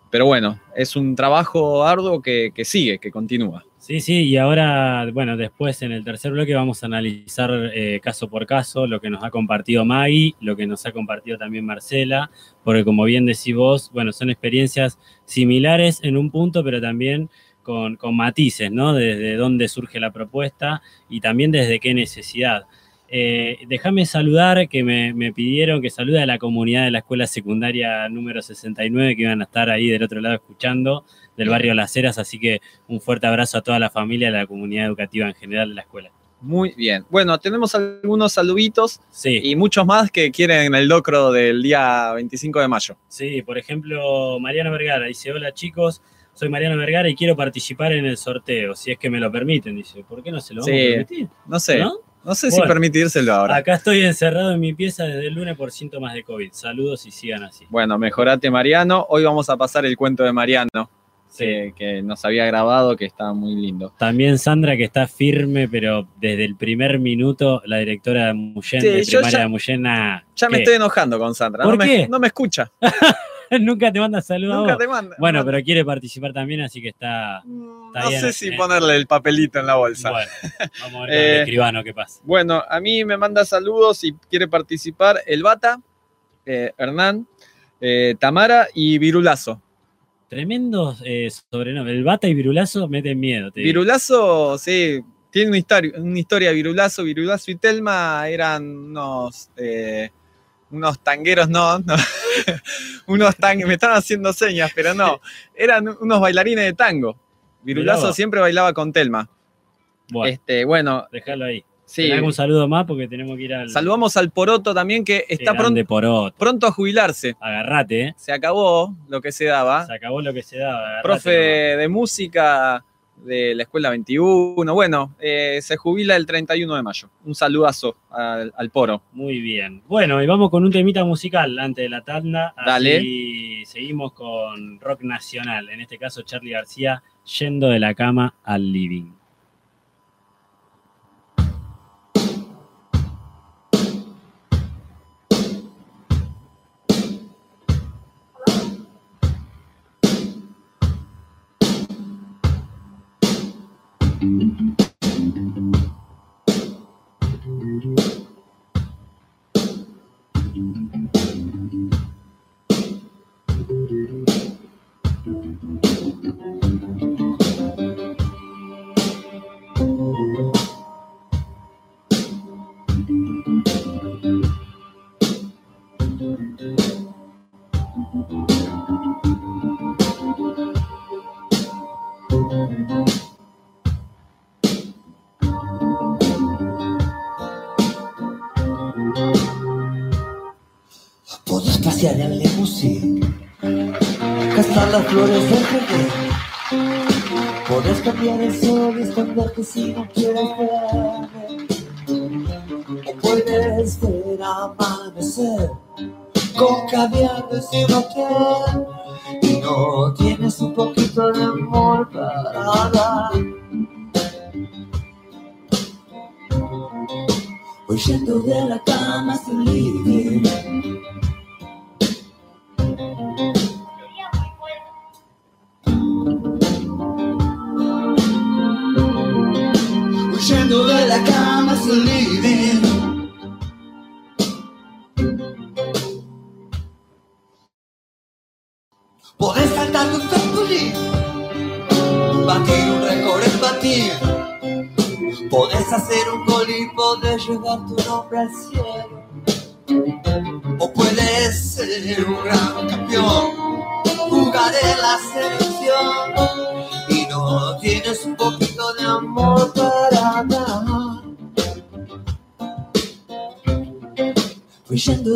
pero bueno, es un trabajo arduo que, que sigue, que continúa. Sí, sí, y ahora, bueno, después en el tercer bloque vamos a analizar eh, caso por caso lo que nos ha compartido Maggie, lo que nos ha compartido también Marcela, porque como bien decís vos, bueno, son experiencias similares en un punto, pero también con, con matices, ¿no? Desde dónde surge la propuesta y también desde qué necesidad. Eh, déjame saludar, que me, me pidieron que salude a la comunidad de la escuela secundaria número 69 que iban a estar ahí del otro lado escuchando, del barrio Las Heras, así que un fuerte abrazo a toda la familia, a la comunidad educativa en general de la escuela. Muy bien. Bueno, tenemos algunos saluditos Sí, y muchos más que quieren el locro del día 25 de mayo. sí, por ejemplo, Mariano Vergara dice, hola chicos, soy Mariano Vergara y quiero participar en el sorteo, si es que me lo permiten, dice, ¿por qué no se lo vamos Sí. a permitir? No sé, ¿No? no, sé si Bueno. permitírselo ahora. Acá estoy encerrado en mi pieza desde el lunes por síntomas de COVID. Saludos y sigan así. Bueno, mejorate Mariano. Hoy vamos a pasar el cuento de Mariano, Sí. que, que nos había grabado, que está muy lindo. También Sandra, que está firme, pero desde el primer minuto, la directora de Muyen, Sí, de primaria ya- de Muyen, Ya me estoy enojando con Sandra. ¿Por no, qué? Me, no me escucha. Nunca te manda saludos. Nunca te manda. Bueno, no, pero quiere participar también, así que está. no está bien, sé si eh. ponerle el papelito en la bolsa. Bueno, vamos a ver con Eh, el escribano qué pasa. Bueno, a mí me manda saludos y quiere participar el Bata, eh, Hernán, eh, Tamara y Virulazo. Tremendos sobrenombres. El bata y virulazo meten miedo. te digo. Virulazo, sí, tiene una historia, una historia Virulazo. Virulazo y Telma eran unos, unos tangueros, no, no. unos tangueros, me están haciendo señas, pero no, eran unos bailarines de tango. Virulazo siempre bailaba con Telma. Bueno, Este, bueno, déjalo ahí. sí. ¿Tenés algún saludo más? Porque tenemos que ir al. Saludamos al Poroto también, que está pronto, Poroto. pronto a jubilarse. Agarrate, ¿eh? Se acabó lo que se daba. Se acabó lo que se daba. agarrate Profe nomás. de música de la Escuela 21. Bueno, eh, se jubila el 31 de mayo. Un saludazo al, al Poro. Muy bien. Bueno, y vamos con un temita musical antes de la tanda. Dale. Así seguimos con rock nacional. En este caso, Charlie García yendo de la cama al living. Si no quieres verme. O puedes ver amanecer con caviar desde un hotel.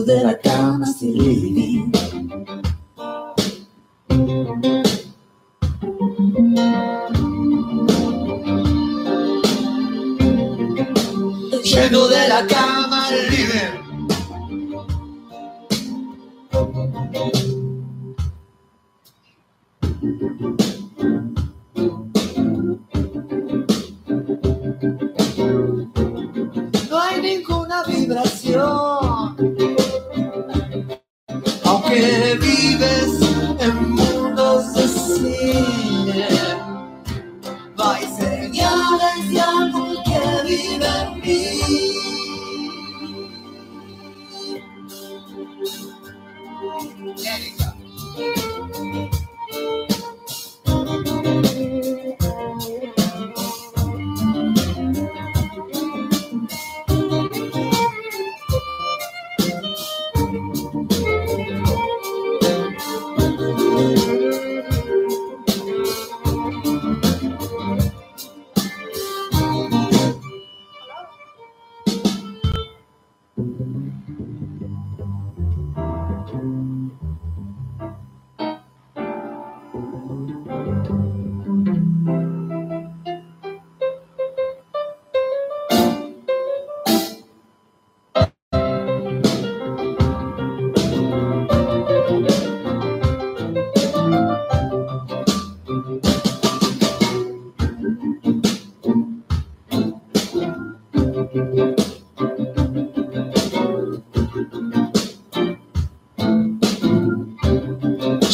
De la cama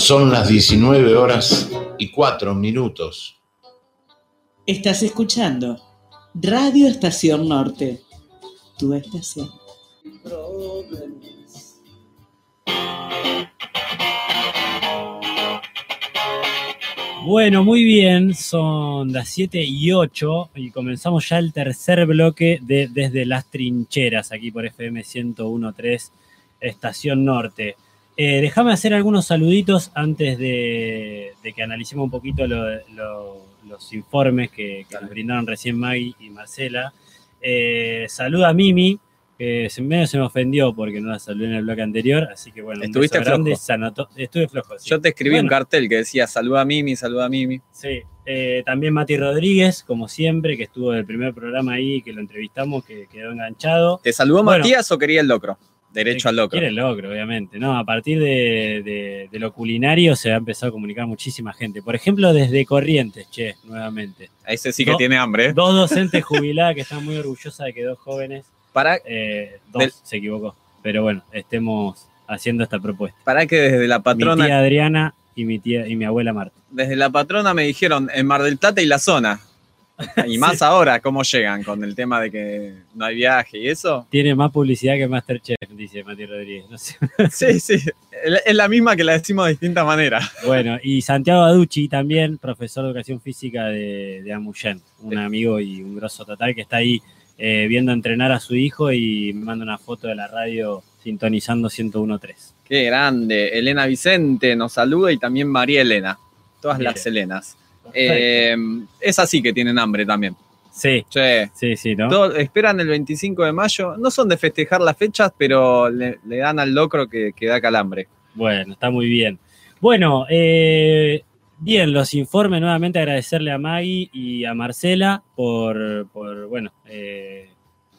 Son las 19 horas y 4 minutos. Estás escuchando Radio Estación Norte, tu estación. Bueno, muy bien, son las 7 y 8 y comenzamos ya el tercer bloque de Desde las Trincheras, aquí por FM 101.3, Estación Norte. Eh, déjame hacer algunos saluditos antes de, de que analicemos un poquito lo- lo- los informes que, que nos brindaron recién Maggie y Marcela. Eh, saluda a Mimi, que se, medio se me ofendió porque no la saludé en el bloque anterior, así que bueno, Estuviste flojo. estuve flojo. sí. Yo te escribí un cartel que decía saluda a Mimi, saluda a Mimi. Sí, eh, también Mati Rodríguez, como siempre, que estuvo del primer programa ahí, que lo entrevistamos, que quedó enganchado. ¿Te saludó Bueno. Matías o quería el locro? Derecho al locro. Quiere el locro, obviamente. No, a partir de, de- de lo culinario se ha empezado a comunicar muchísima gente. Por ejemplo, desde Corrientes, che, nuevamente. Ese sí que Do- tiene hambre. ¿eh? Dos docentes jubiladas que están muy orgullosas de que dos jóvenes, Para, eh, dos Del- se equivocó, pero bueno, estemos haciendo esta propuesta. para que desde la Mi patrona, tía Adriana y mi tía y mi abuela Marta. desde la patrona me dijeron en Mar del Plata y la zona. Y más ahora, ¿cómo llegan con el tema de que no hay viaje y eso? Tiene más publicidad que Masterchef, dice Mati Rodríguez. No sé. Sí, sí. Es la misma que la decimos de distinta manera. Bueno, y Santiago Aducci también, profesor de educación física de, de Amuyen, un amigo y un grosso total que está ahí eh, viendo entrenar a su hijo y me manda una foto de la radio sintonizando 101.3. Qué grande. Elena Vicente nos saluda y también María Elena. Todas Mire. las Elenas. Eh, es así que tienen hambre también. Sí, Che, sí, sí, ¿no? esperan el 25 de mayo. No son de festejar las fechas, pero le, le dan al locro que, que da calambre. Bueno, está muy bien. Bueno, eh, bien, los informes, nuevamente agradecerle a Maggie y a Marcela por, por, bueno, eh,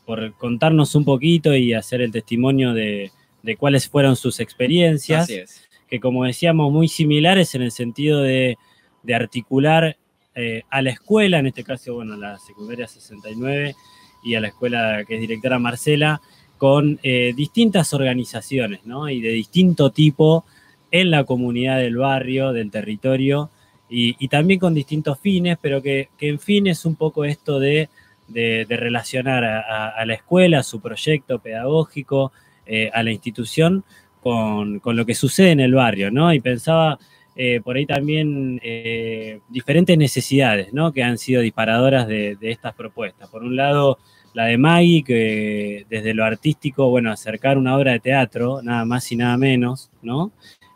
por contarnos un poquito y hacer el testimonio de, de cuáles fueron sus experiencias. Así es. que como decíamos, muy similares en el sentido de, de articular eh, a la escuela, en este caso, bueno, la secundaria 69 y a la escuela que es directora Marcela, con eh, distintas organizaciones, ¿no? Y de distinto tipo en la comunidad del barrio, del territorio, y, y también con distintos fines, pero que, que en fin es un poco esto de, de- relacionar a la escuela, a su proyecto pedagógico, eh, a la institución, con, con lo que sucede en el barrio, ¿no? Y pensaba eh, por ahí también eh, diferentes necesidades, ¿no? Que han sido disparadoras de, estas propuestas. Por un lado, la de Maggie, que desde lo artístico, bueno, acercar una obra de teatro, nada más y nada menos, ¿no?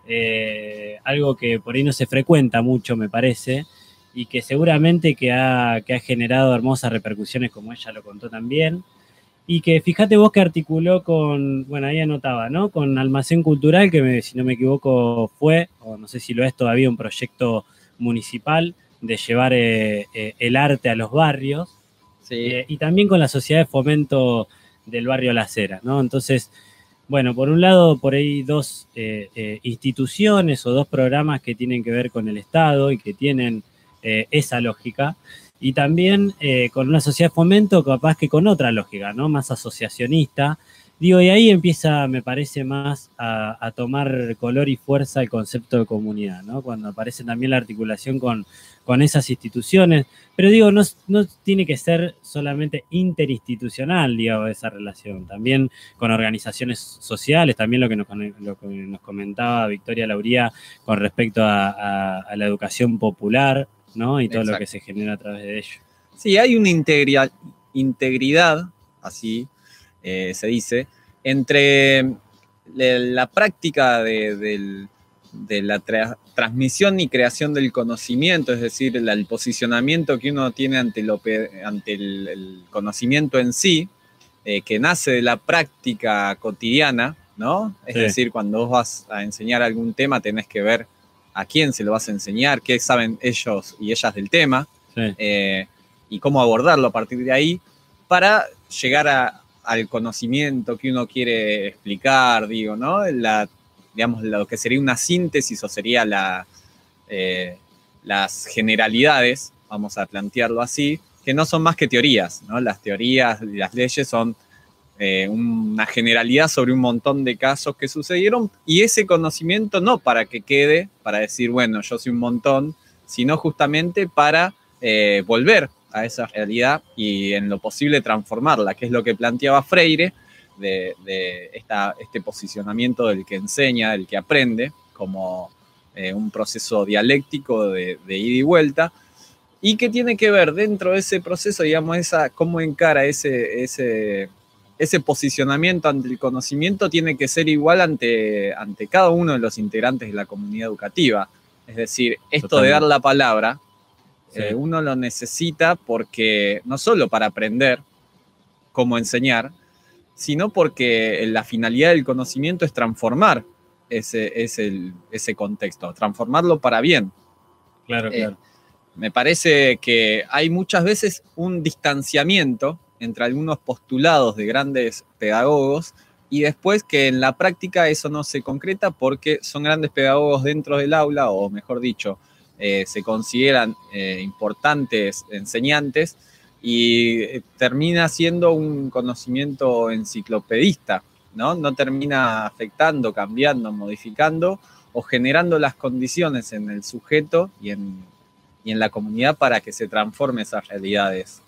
Eh, algo que por ahí no se frecuenta mucho, me parece, y que seguramente que ha, que ha generado hermosas repercusiones, como ella lo contó también. Y que fíjate vos que articuló con, bueno, ahí anotaba, ¿no? Con Almacén Cultural, que me- si no me equivoco fue, o no sé si lo es todavía, un proyecto municipal de llevar eh, eh, el arte a los barrios. Sí. Eh, y también con la Sociedad de Fomento del Barrio Las Heras, ¿no? Entonces, bueno, por un lado, por ahí dos instituciones o dos programas que tienen que ver con el Estado y que tienen esa lógica, y también eh, con una sociedad de fomento capaz que con otra lógica, ¿no? Más asociacionista. Digo, y ahí empieza, me parece, más a, tomar color y fuerza el concepto de comunidad, ¿no? Cuando aparece también la articulación con, con esas instituciones. Pero digo, no, no tiene que ser solamente interinstitucional, digo, esa relación. También con organizaciones sociales, también lo que nos, lo que nos comentaba Victoria Lauría con respecto a- a la educación popular, ¿no? Y todo lo que se genera a través de ello. Sí, hay una integria- integridad, así eh, se dice, entre la práctica de, de la tra- transmisión y creación del conocimiento, es decir, el, el posicionamiento que uno tiene ante, lo pe- ante el, el conocimiento en sí, eh, que nace de la práctica cotidiana, ¿no? Es Sí. decir, cuando vos vas a enseñar algún tema, tenés que ver a quién se lo vas a enseñar, qué saben ellos y ellas del tema Sí. eh, y cómo abordarlo a partir de ahí para llegar a- al conocimiento que uno quiere explicar, digo, ¿no? La, digamos, lo que sería una síntesis o sería la, eh, las generalidades, vamos a plantearlo así, que no son más que teorías, ¿no? Las teorías y las leyes son eh, una generalidad sobre un montón de casos que sucedieron y ese conocimiento no para que quede, para decir, bueno, yo soy un montón, sino justamente para eh, volver a esa realidad y en lo posible transformarla, que es lo que planteaba Freire de, este posicionamiento del que enseña, del que aprende, como eh, un proceso dialéctico de, de, ida y vuelta, y que tiene que ver dentro de ese proceso, digamos, esa, cómo encara ese, ese posicionamiento ante el conocimiento, tiene que ser igual ante, ante cada uno de los integrantes de la comunidad educativa. Es decir, esto Totalmente. de dar la palabra, sí. eh, uno lo necesita porque no solo para aprender cómo enseñar, sino porque la finalidad del conocimiento es transformar ese, ese, ese contexto, transformarlo para bien. Claro, Eh, claro. me parece que hay muchas veces un distanciamiento entre algunos postulados de grandes pedagogos y después que en la práctica eso no se concreta porque son grandes pedagogos dentro del aula o mejor dicho, eh, se consideran eh, importantes enseñantes y eh, termina siendo un conocimiento enciclopedista, ¿no? No termina afectando, cambiando, modificando o generando las condiciones en el sujeto y en, y en la comunidad para que se transformen esas realidades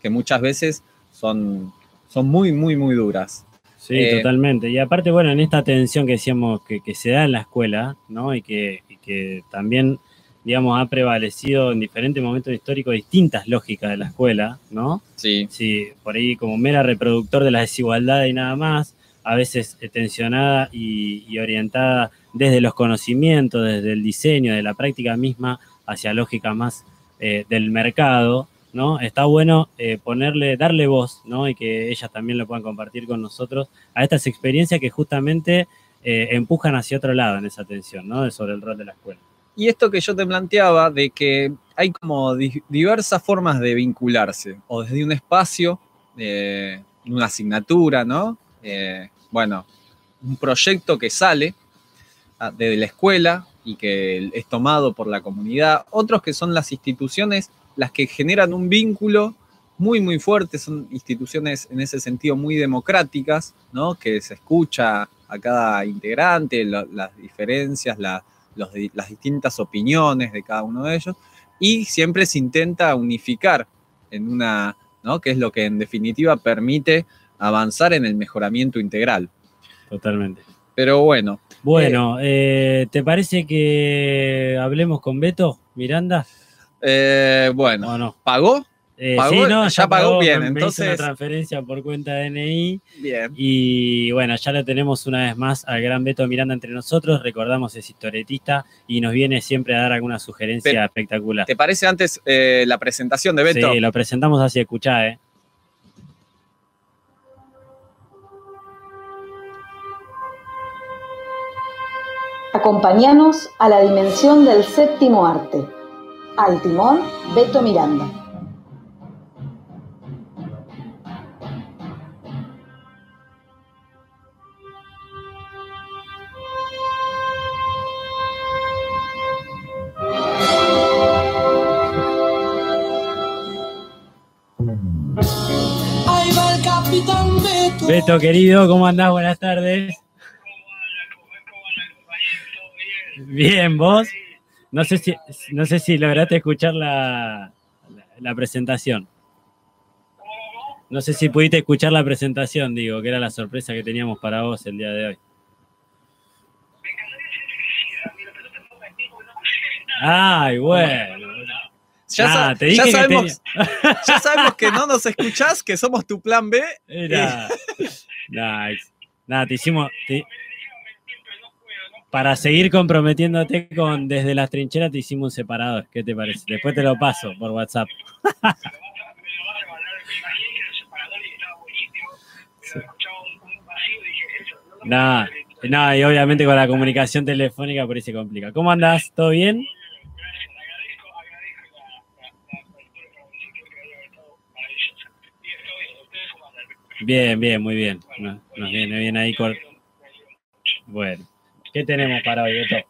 que muchas veces son, son muy, muy, muy duras. Sí, Eh, totalmente. Y aparte, bueno, en esta tensión que decíamos que, que se da en la escuela, ¿no? Y que, y que también, digamos, ha prevalecido en diferentes momentos históricos distintas lógicas de la escuela, ¿no? Sí. Sí, por ahí como mera reproductor de la desigualdad y nada más, a veces eh, tensionada y, y orientada desde los conocimientos, desde el diseño, de la práctica misma, hacia lógica más eh, del mercado, ¿no? Está bueno eh, ponerle, darle voz, ¿no? Y que ellas también lo puedan compartir con nosotros a estas experiencias que justamente eh, empujan hacia otro lado en esa tensión, ¿no? Sobre el rol de la escuela. Y esto que yo te planteaba de que hay como di- diversas formas de vincularse, o desde un espacio, eh, una asignatura, ¿no? Eh, bueno, un proyecto que sale ah, desde la escuela y que es tomado por la comunidad, otros que son las instituciones las que generan un vínculo muy, muy fuerte, son instituciones en ese sentido muy democráticas, ¿no? Que se escucha a cada integrante, lo- las diferencias, la- los di- las distintas opiniones de cada uno de ellos, y siempre se intenta unificar en una, ¿no? Que es lo que en definitiva permite avanzar en el mejoramiento integral. Totalmente. Pero bueno, Bueno, eh, ¿te parece que hablemos con Beto Miranda? Eh, bueno. Eh, ¿Pagó? sí, no, Ya pagó, bien, me- me hizo entonces- una transferencia por cuenta de DNI Bien. y bueno, ya lo tenemos una vez más al gran Beto Miranda entre nosotros. Recordamos es historietista y nos viene siempre a dar alguna sugerencia Pero- espectacular. ¿Te parece antes eh, la presentación de Beto? Sí, lo presentamos así, escuchá, ¿eh? Acompáñanos a la dimensión del séptimo arte. Al timón, Beto Miranda. Ahí va el capitán Beto. Beto, querido, ¿cómo andás? Buenas tardes. Bien, ¿vos? No sé si, no sé si lograste escuchar la, la, la presentación. No sé si pudiste escuchar la presentación, digo, que era la sorpresa que teníamos para vos el día de hoy. Ay, bueno. Ya, Ah, sa- te dije ya que sabemos, ya sabemos que no nos escuchás, que somos tu plan B. Nice. Nada, te hicimos. te- Para seguir comprometiéndote con desde las trincheras, te hicimos un separador. ¿Qué te parece? Después te lo paso por WhatsApp. No, no, y obviamente con la comunicación telefónica por ahí se complica. ¿Cómo andás? ¿Todo bien? Bien, bien, muy bien. Nos, nos viene bien ahí. Bueno, ¿qué tenemos para hoy, Beto?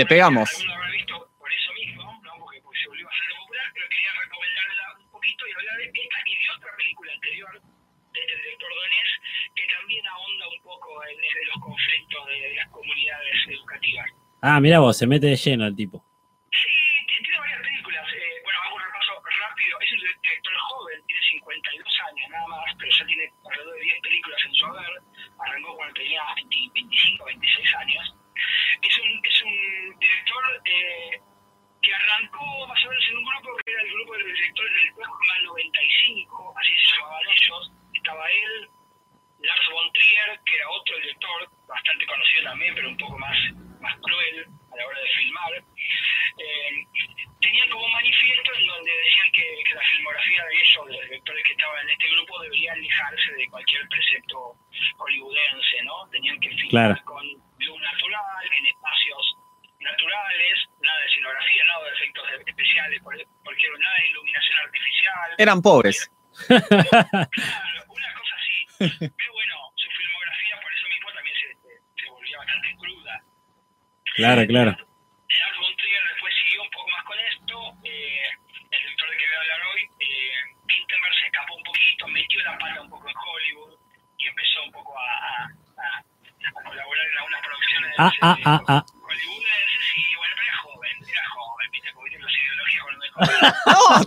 Le pegamos. Ah, mira vos, se mete de lleno el tipo. eran pobres. Claro, una cosa así. Pero bueno, su filmografía por eso mismo también se, se volvía bastante cruda. Claro, claro. Lars von Trier después siguió un poco más con esto. Eh, el director de que voy a hablar hoy, eh, Winterberg se escapó un poquito, metió la pata un poco en Hollywood y empezó un poco a, a, a, a colaborar en algunas producciones. Ah, ah, ah, ah, ah. Hollywood, sí, bueno, pero era joven, era joven, viste, porque tiene los ideologías con lo mejor.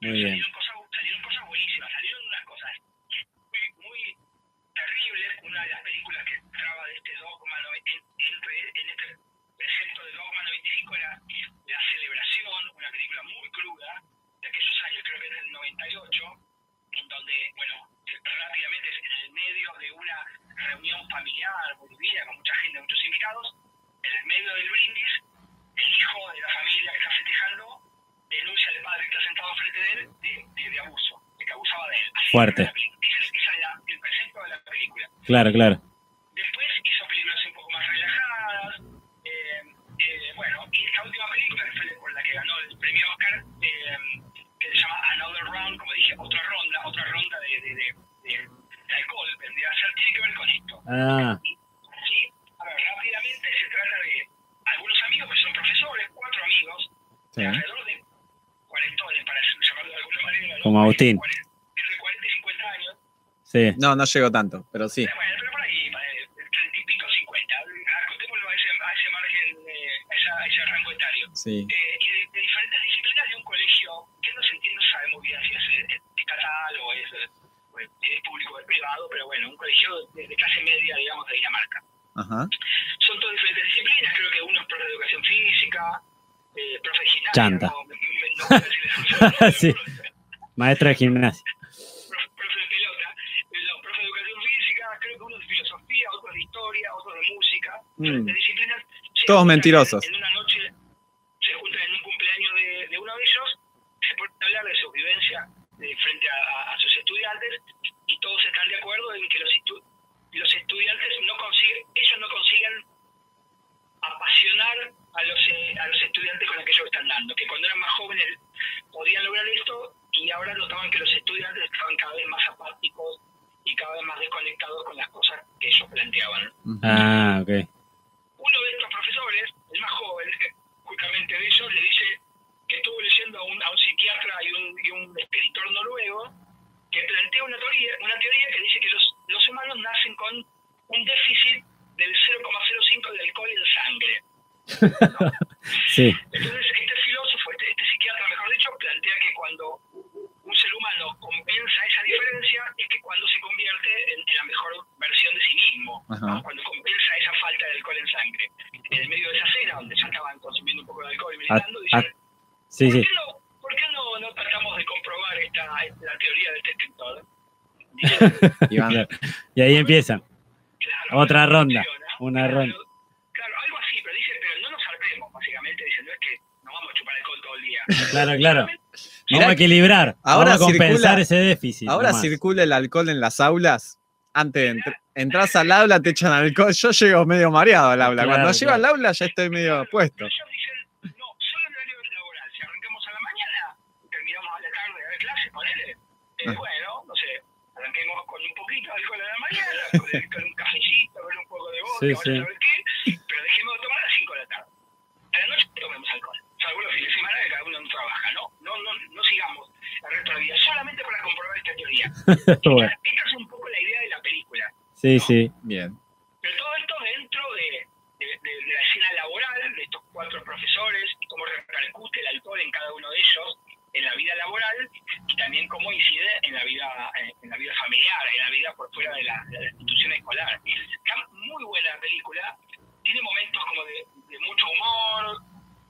Muy bien. Fuerte. Esa el de la película. Claro, claro. Después hizo un poco más relajadas. Eh, eh, con esto. Ah. Sí, a ver, rápidamente se trata de algunos amigos que son profesores, cuatro amigos, alrededor de cuarentones, para llamarlo de alguna manera. Como Agustín. Sí. No, no llegó tanto, pero sí. Pero bueno, pero por ahí, eh, treinta y pico, cincuenta. Acostémoslo a ese, a ese margen, eh, a, esa, a ese rango etario. Sí. Eh, y de, de, diferentes disciplinas de un colegio que no se entiende, no sabemos bien si eh, es estatal o es, es público o es privado, pero bueno, un colegio de, de clase media, digamos, de Dinamarca. Ajá. Son todas diferentes disciplinas, creo que uno es profe de educación física, eh, profe de gimnasia. Chanta. No, no, no, sí. Maestro de gimnasia. Todos mentirosos. Y ahí empiezan. Otra ronda. Una Claro, ronda. Claro, algo así, pero dice, pero no nos zarpemos, básicamente, dice, no es que nos vamos a chupar alcohol todo el día. Claro, claro. Mirá Vamos a equilibrar. ahora Vamos a compensar circula- ese déficit. Ahora nomás. circula el alcohol en las aulas. Antes de entr- entras al aula, te echan alcohol. Yo llego medio mareado al aula. Claro, Cuando llego al aula, ya estoy medio puesto. Ellos dicen, mañana, con, un cafecito, con un poco de vodka, Sí, sí. saber qué, pero dejemos de tomar a las 5 de la tarde. A la noche tomemos alcohol. Salvo los fines de semana que cada uno no trabaja, ¿no? No, no, no sigamos el resto de la vida, solamente para comprobar esta teoría. Bueno, Esta es un poco la idea de la película. sí, sí. Bien. Pero todo esto dentro de, de, de- de la escena laboral, de estos cuatro profesores, y cómo repercute el alcohol en cada uno de ellos en la vida laboral y también cómo incide en la vida eh, en la vida familiar, en la vida por fuera de la, de la institución escolar. Está muy buena la película, tiene momentos como de, de mucho humor,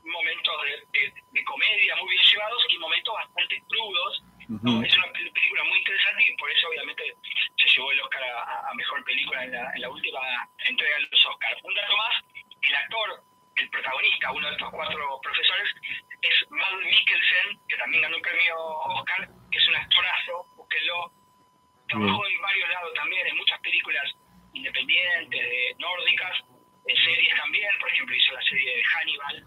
momentos de, de- de comedia muy bien llevados y momentos bastante crudos. ¿no? Ujú. Es una pel- película muy interesante y por eso obviamente se llevó el Oscar a, a mejor película en la, en la última entrega de los Oscars. Un dato más, el actor, el protagonista, uno de estos cuatro profesores, es Matt Mikkelsen, que también ganó un premio Oscar, que es un actorazo, búsquenlo. Trabajó en varios lados también, en muchas películas independientes, de nórdicas, en series también, por ejemplo hizo la serie de Hannibal,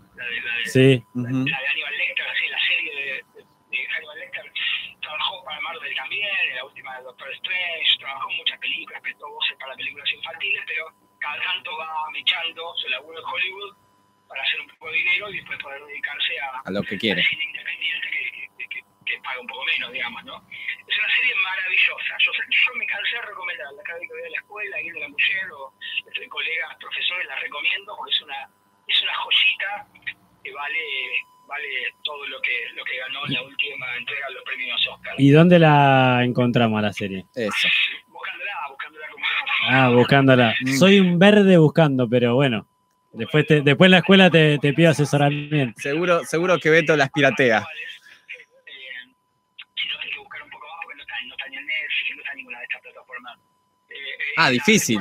Sí. Ujú. la de Hannibal Lecter, así, la serie de, de, de Hannibal Lecter. Trabajó para Marvel también, en la última de Doctor Strange, trabajó en muchas películas, prestó voces para películas infantiles, pero cada tanto va mechando su laburo en Hollywood para hacer un poco de dinero y después poder dedicarse a, A lo que quiere cine independiente que, que, que, que paga un poco menos, digamos, ¿no? Es una serie maravillosa. Yo, yo me cansé de recomendarla. Cada vez que voy a la escuela, ir de la mujer o entre colegas, profesores, la recomiendo porque es una, es una joyita que vale vale todo lo que lo que ganó en la última entrega de los premios Oscar. ¿Y dónde la encontramos a la serie? Eso. Buscándola, buscándola como... Ah, buscándola. Mm. Soy un verde buscando, pero bueno. Después, te- después en la escuela te, te pido asesoramiento. Seguro, seguro que Beto las piratea. Eh, si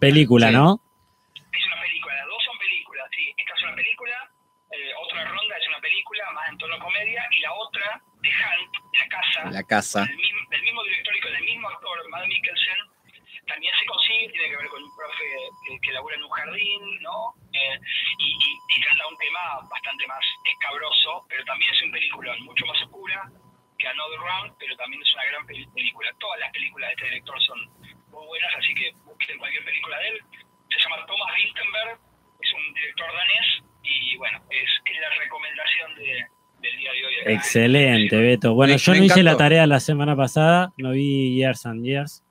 Película, Sí. ¿no? es una película, las dos son películas, sí. Esta es una película, eh, otra ronda es una película más en tono comedia, y la otra, The Hunt, La Casa, La casa. del, Excelente, Beto. Bueno, Me- yo me no hice la tarea la semana pasada, no vi Years and Years,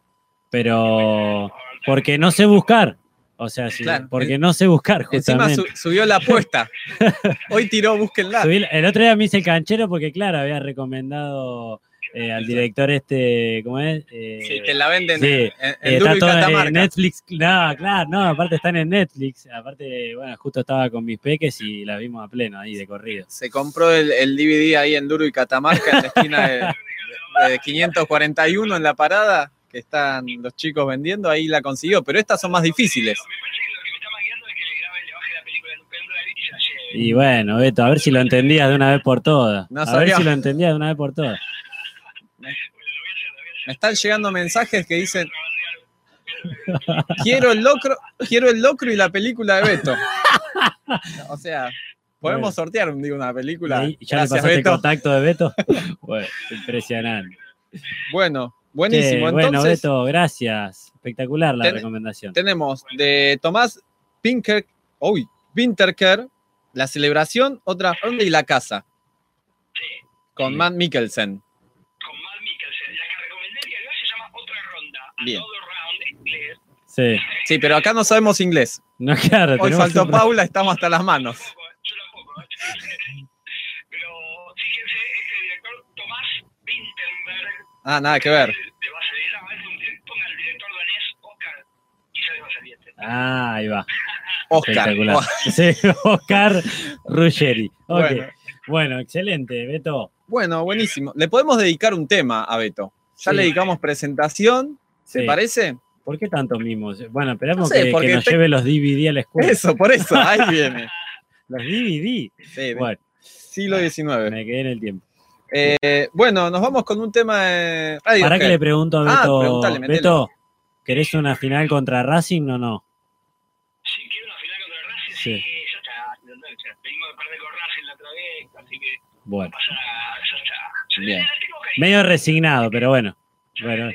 pero porque no sé buscar. O sea, sí, Claro. porque no sé buscar, Encima justamente. su- subió la apuesta. Hoy tiró, búsquenla. El otro día me hice el canchero porque, claro, había recomendado eh, al director este, ¿cómo es? Eh, Sí, te la venden sí, en, en eh, Duro está y todo en Catamarca. Netflix. No, claro, no, aparte están en Netflix. Aparte, bueno, justo estaba con mis peques y la vimos a pleno ahí de corrido. Se compró el, el DVD ahí en Duro y Catamarca, en la esquina de, de 541 en la parada, que están los chicos vendiendo, ahí la consiguió, pero estas son más difíciles. Y bueno, Beto, a ver si lo entendías de una vez por todas. No a ver si lo entendías de una vez por todas. Me están llegando mensajes que dicen, quiero el locro, quiero el locro y la película de Beto. O sea, podemos Bueno. sortear digo, una película. ¿Ya Gracias, le pasaste el Beto. contacto de Beto? bueno, impresionante. Bueno, buenísimo. Bueno, Entonces, Beto, gracias. Espectacular la Ten- recomendación. tenemos de Tomás Pinker, uy, Winterker, La celebración, Otra ronda y La casa. Con Matt Mikkelsen. Bien. Sí. Sí, pero acá no sabemos inglés. No, claro, Hoy faltó un- Paula, estamos hasta las manos. Ah, nada que ver. Ah, ahí va. Oscar. Sí, Oscar Ruggeri. Ok. Bueno. Bueno. excelente, Beto. Bueno, buenísimo. Le podemos dedicar un tema a Beto. Ya Sí. le dedicamos presentación, ¿te Sí. parece? ¿Por qué tantos mimos? Bueno, esperamos No sé, que, que nos te- lleve los DVD a la escuela. Eso, por eso, ahí viene. Los DVD. Sí, Bueno, siglo XIX. me quedé en el tiempo. Eh, bueno, nos vamos con un tema de. ¿Para que le pregunto a Ah, Beto? metele. Beto, ¿querés una final contra Racing o no? Sí. Bueno. Bien. Medio resignado, pero bueno. Bueno.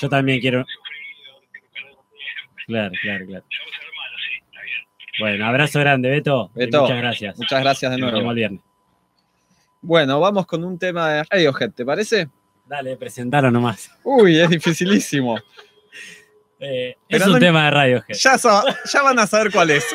Yo también quiero. Claro, claro, claro. Bueno, abrazo grande, Beto. Beto, muchas gracias. Muchas gracias de Nos vemos nuevo. el viernes. Bueno, vamos con un tema de Radiohead, ¿te parece? Dale, presentalo nomás. Uy, es dificilísimo. Eh, es un no- tema de Radiohead. Ya, ya van a saber cuál es.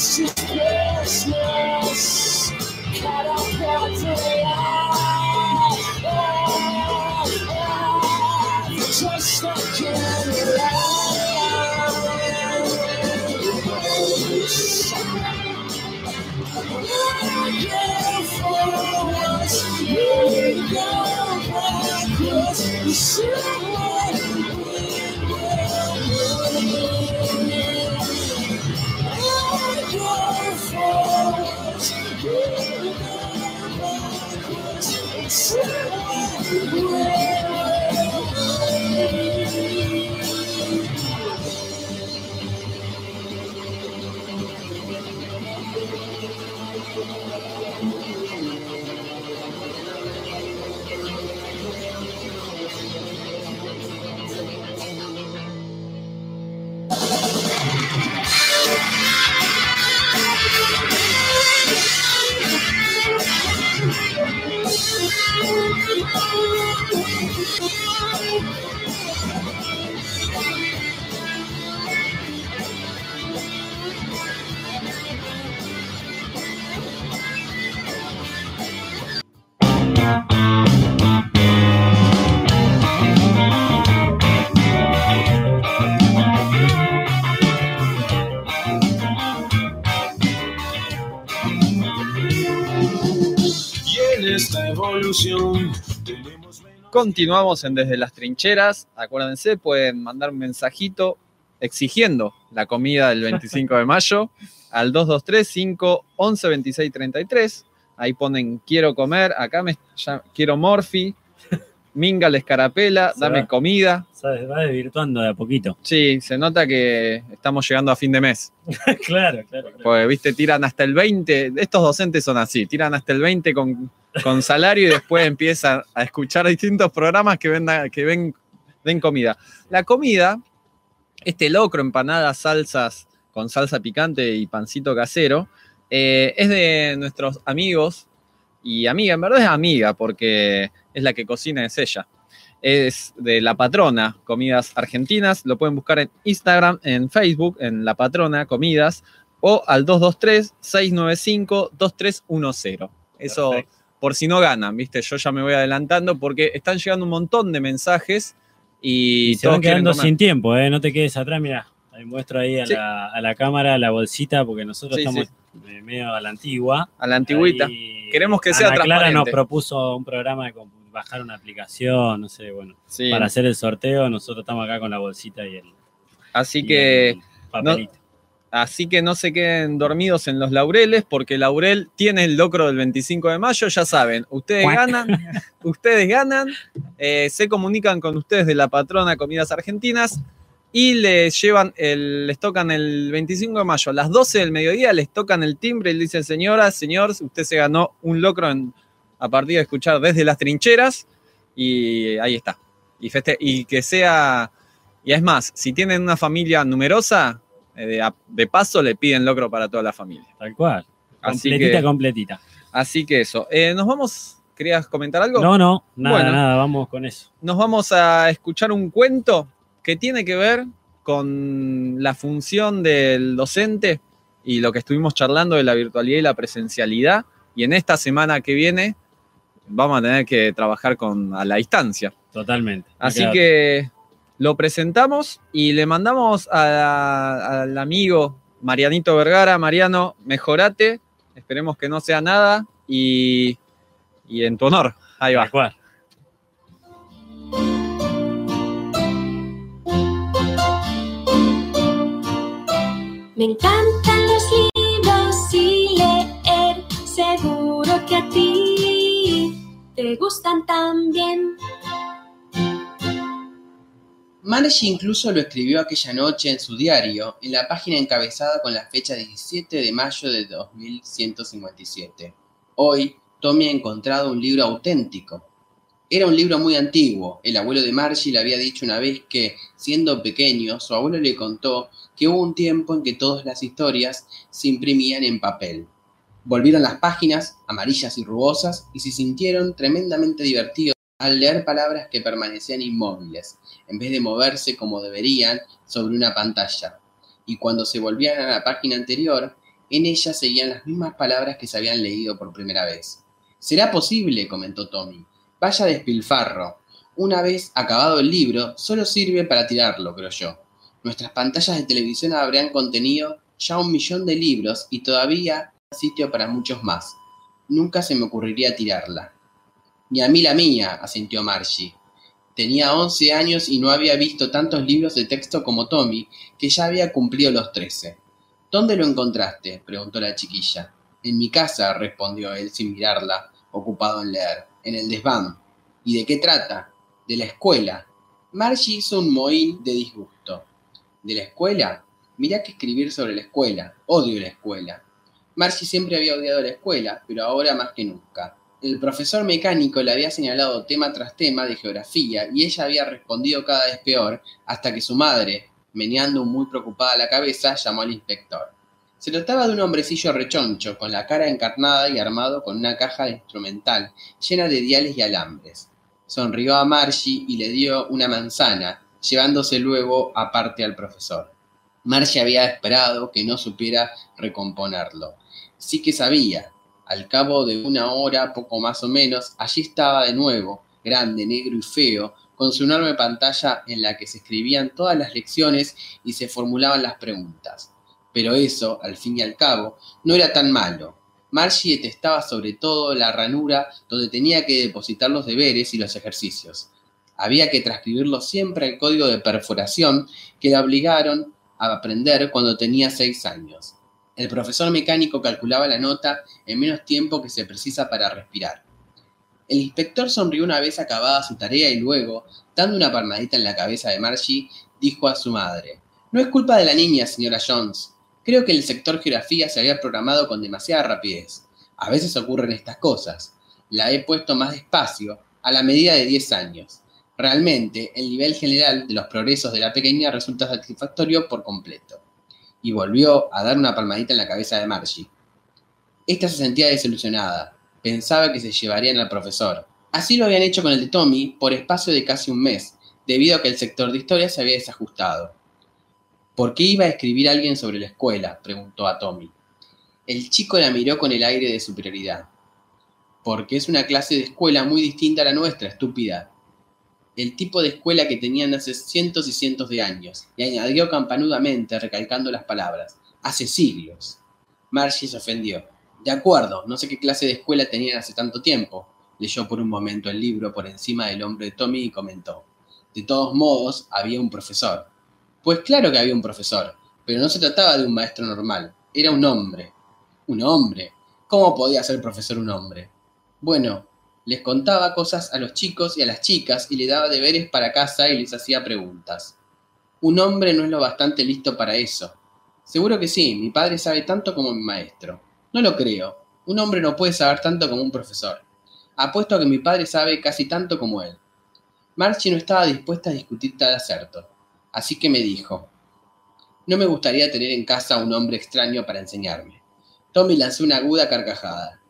Yes, yes. Continuamos en Desde las Trincheras. Acuérdense, pueden mandar un mensajito exigiendo la comida del 25 de mayo al 223-511-2633. Ahí ponen quiero comer, acá me ya- quiero morfi, minga la escarapela, Se dame va. comida. ¿Sabes? Va desvirtuando de a poquito. Sí, se nota que estamos llegando a fin de mes. claro, claro. claro. Porque, viste, tiran hasta el 20. Estos docentes son así, tiran hasta el 20 con, con salario y después empiezan a escuchar distintos programas que, venda- que ven, comida. La comida, este locro, empanadas, salsas con salsa picante y pancito casero, eh, es de nuestros amigos y amiga, en verdad es amiga porque es la que cocina, es ella. Es de La Patrona, Comidas Argentinas. Lo pueden buscar en Instagram, en Facebook, en La Patrona, Comidas, o al 223-695-2310. Eso. Por si no ganan, ¿viste? Yo ya me voy adelantando porque están llegando un montón de mensajes y, Y se todos van quedando sin tiempo, ¿eh? No te quedes atrás, mira. Ahí muestro ahí a, Sí. la, a la cámara la bolsita porque nosotros Sí, estamos eh, medio a la antigua. A la antigüita. Ahí Queremos que sea Ana Clara nos transparente. propuso un programa de bajar una aplicación, no sé, bueno, Sí. para hacer el sorteo. Nosotros estamos acá con la bolsita y el, Así y que... el papelito. Así que no se queden dormidos en los laureles, porque Laurel tiene el locro del 25 de mayo, ya saben, ustedes ganan, ustedes ganan, eh, se comunican con ustedes de la patrona Comidas Argentinas y les llevan, el, les tocan el 25 de mayo a las 12 del mediodía, les tocan el timbre y le dicen, señora, señor, usted se ganó un locro en- a partir de escuchar desde las trincheras y ahí está. Y, feste- y que sea, y es más, si tienen una familia numerosa, de, a- de paso le piden locro para toda la familia. Tal cual. Así Completita, que, completita. así que eso. Eh, ¿Nos vamos? ¿Querías comentar algo? No, no, nada, Bueno. nada, vamos con eso. Nos vamos a escuchar un cuento que tiene que ver con la función del docente y lo que estuvimos charlando de la virtualidad y la presencialidad. Y en esta semana que viene vamos a tener que trabajar con, a la distancia. Totalmente. Me Así que lo presentamos y le mandamos a- al amigo Marianito Vergara. Mariano, mejorate. Esperemos que no sea nada. Y, y en tu honor. Ahí va. Me encantan los libros y leer, seguro que a ti te gustan también. Margie incluso lo escribió aquella noche en su diario, en la página encabezada con la fecha 17 de mayo de 2157. Hoy, Tommy ha encontrado un libro auténtico. Era un libro muy antiguo. El abuelo de Margie le había dicho una vez que, siendo pequeño, su abuelo le contó que hubo un tiempo en que todas las historias se imprimían en papel. Volvieron las páginas, amarillas y rugosas, y se sintieron tremendamente divertidos al leer palabras que permanecían inmóviles, en vez de moverse como deberían sobre una pantalla. Y cuando se volvían a la página anterior, en ella seguían las mismas palabras que se habían leído por primera vez. ¿Será posible? comentó Tommy. Vaya despilfarro. Una vez acabado el libro, solo sirve para tirarlo, creo yo. Nuestras pantallas de televisión habrían contenido ya un millón de libros y todavía sitio para muchos más. Nunca se me ocurriría tirarla. Ni a mí la mía, asintió Margie. Tenía 11 años y no había visto tantos libros de texto como Tommy, que ya había cumplido los 13. ¿Dónde lo encontraste? preguntó la chiquilla. En mi casa, respondió él sin mirarla, ocupado en leer. En el desván. ¿Y de qué trata? De la escuela. Margie hizo un mohín de disgusto. ¿De la escuela? Mirá que escribir sobre la escuela. Odio la escuela. Margie siempre había odiado la escuela, pero ahora más que nunca. El profesor mecánico le había señalado tema tras tema de geografía y ella había respondido cada vez peor hasta que su madre, meneando muy preocupada la cabeza, llamó al inspector. Se trataba de un hombrecillo rechoncho, con la cara encarnada y armado con una caja instrumental llena de diales y alambres. Sonrió a Margie y le dio una manzana, llevándose luego aparte al profesor. Margie había esperado que no supiera recomponerlo. Sí que sabía. Al cabo de una hora, poco más o menos, allí estaba de nuevo, grande, negro y feo, con su enorme pantalla en la que se escribían todas las lecciones y se formulaban las preguntas. Pero eso, al fin y al cabo, no era tan malo. Margie detestaba sobre todo la ranura donde tenía que depositar los deberes y los ejercicios. Había que transcribirlo siempre al código de perforación que la obligaron a aprender cuando tenía seis años. El profesor mecánico calculaba la nota en menos tiempo que se precisa para respirar. El inspector sonrió una vez acabada su tarea y luego, dando una palmadita en la cabeza de Margie, dijo a su madre, No es culpa de la niña, señora Jones. Creo que el sector geografía se había programado con demasiada rapidez. A veces ocurren estas cosas. La he puesto más despacio, a la medida de 10 años. Realmente, el nivel general de los progresos de la pequeña resulta satisfactorio por completo. Y volvió a dar una palmadita en la cabeza de Margie. Esta se sentía desilusionada. Pensaba que se llevarían al profesor. Así lo habían hecho con el de Tommy por espacio de casi un mes, debido a que el sector de historia se había desajustado. ¿Por qué iba a escribir alguien sobre la escuela? preguntó a Tommy. El chico la miró con el aire de superioridad. Porque es una clase de escuela muy distinta a la nuestra, estúpida. El tipo de escuela que tenían hace cientos y cientos de años, y añadió campanudamente, recalcando las palabras, hace siglos. Margie se ofendió. De acuerdo, no sé qué clase de escuela tenían hace tanto tiempo. Leyó por un momento el libro por encima del hombro de Tommy y comentó. De todos modos, había un profesor. Pues claro que había un profesor, pero no se trataba de un maestro normal, era un hombre. Un hombre. ¿Cómo podía ser profesor un hombre? Bueno, les contaba cosas a los chicos y a las chicas y le daba deberes para casa y les hacía preguntas. Un hombre no es lo bastante listo para eso. Seguro que sí, mi padre sabe tanto como mi maestro. No lo creo. Un hombre no puede saber tanto como un profesor. Apuesto a que mi padre sabe casi tanto como él. Marchi no estaba dispuesta a discutir tal acerto. Así que me dijo, no me gustaría tener en casa a un hombre extraño para enseñarme. Tommy lanzó una aguda carcajada.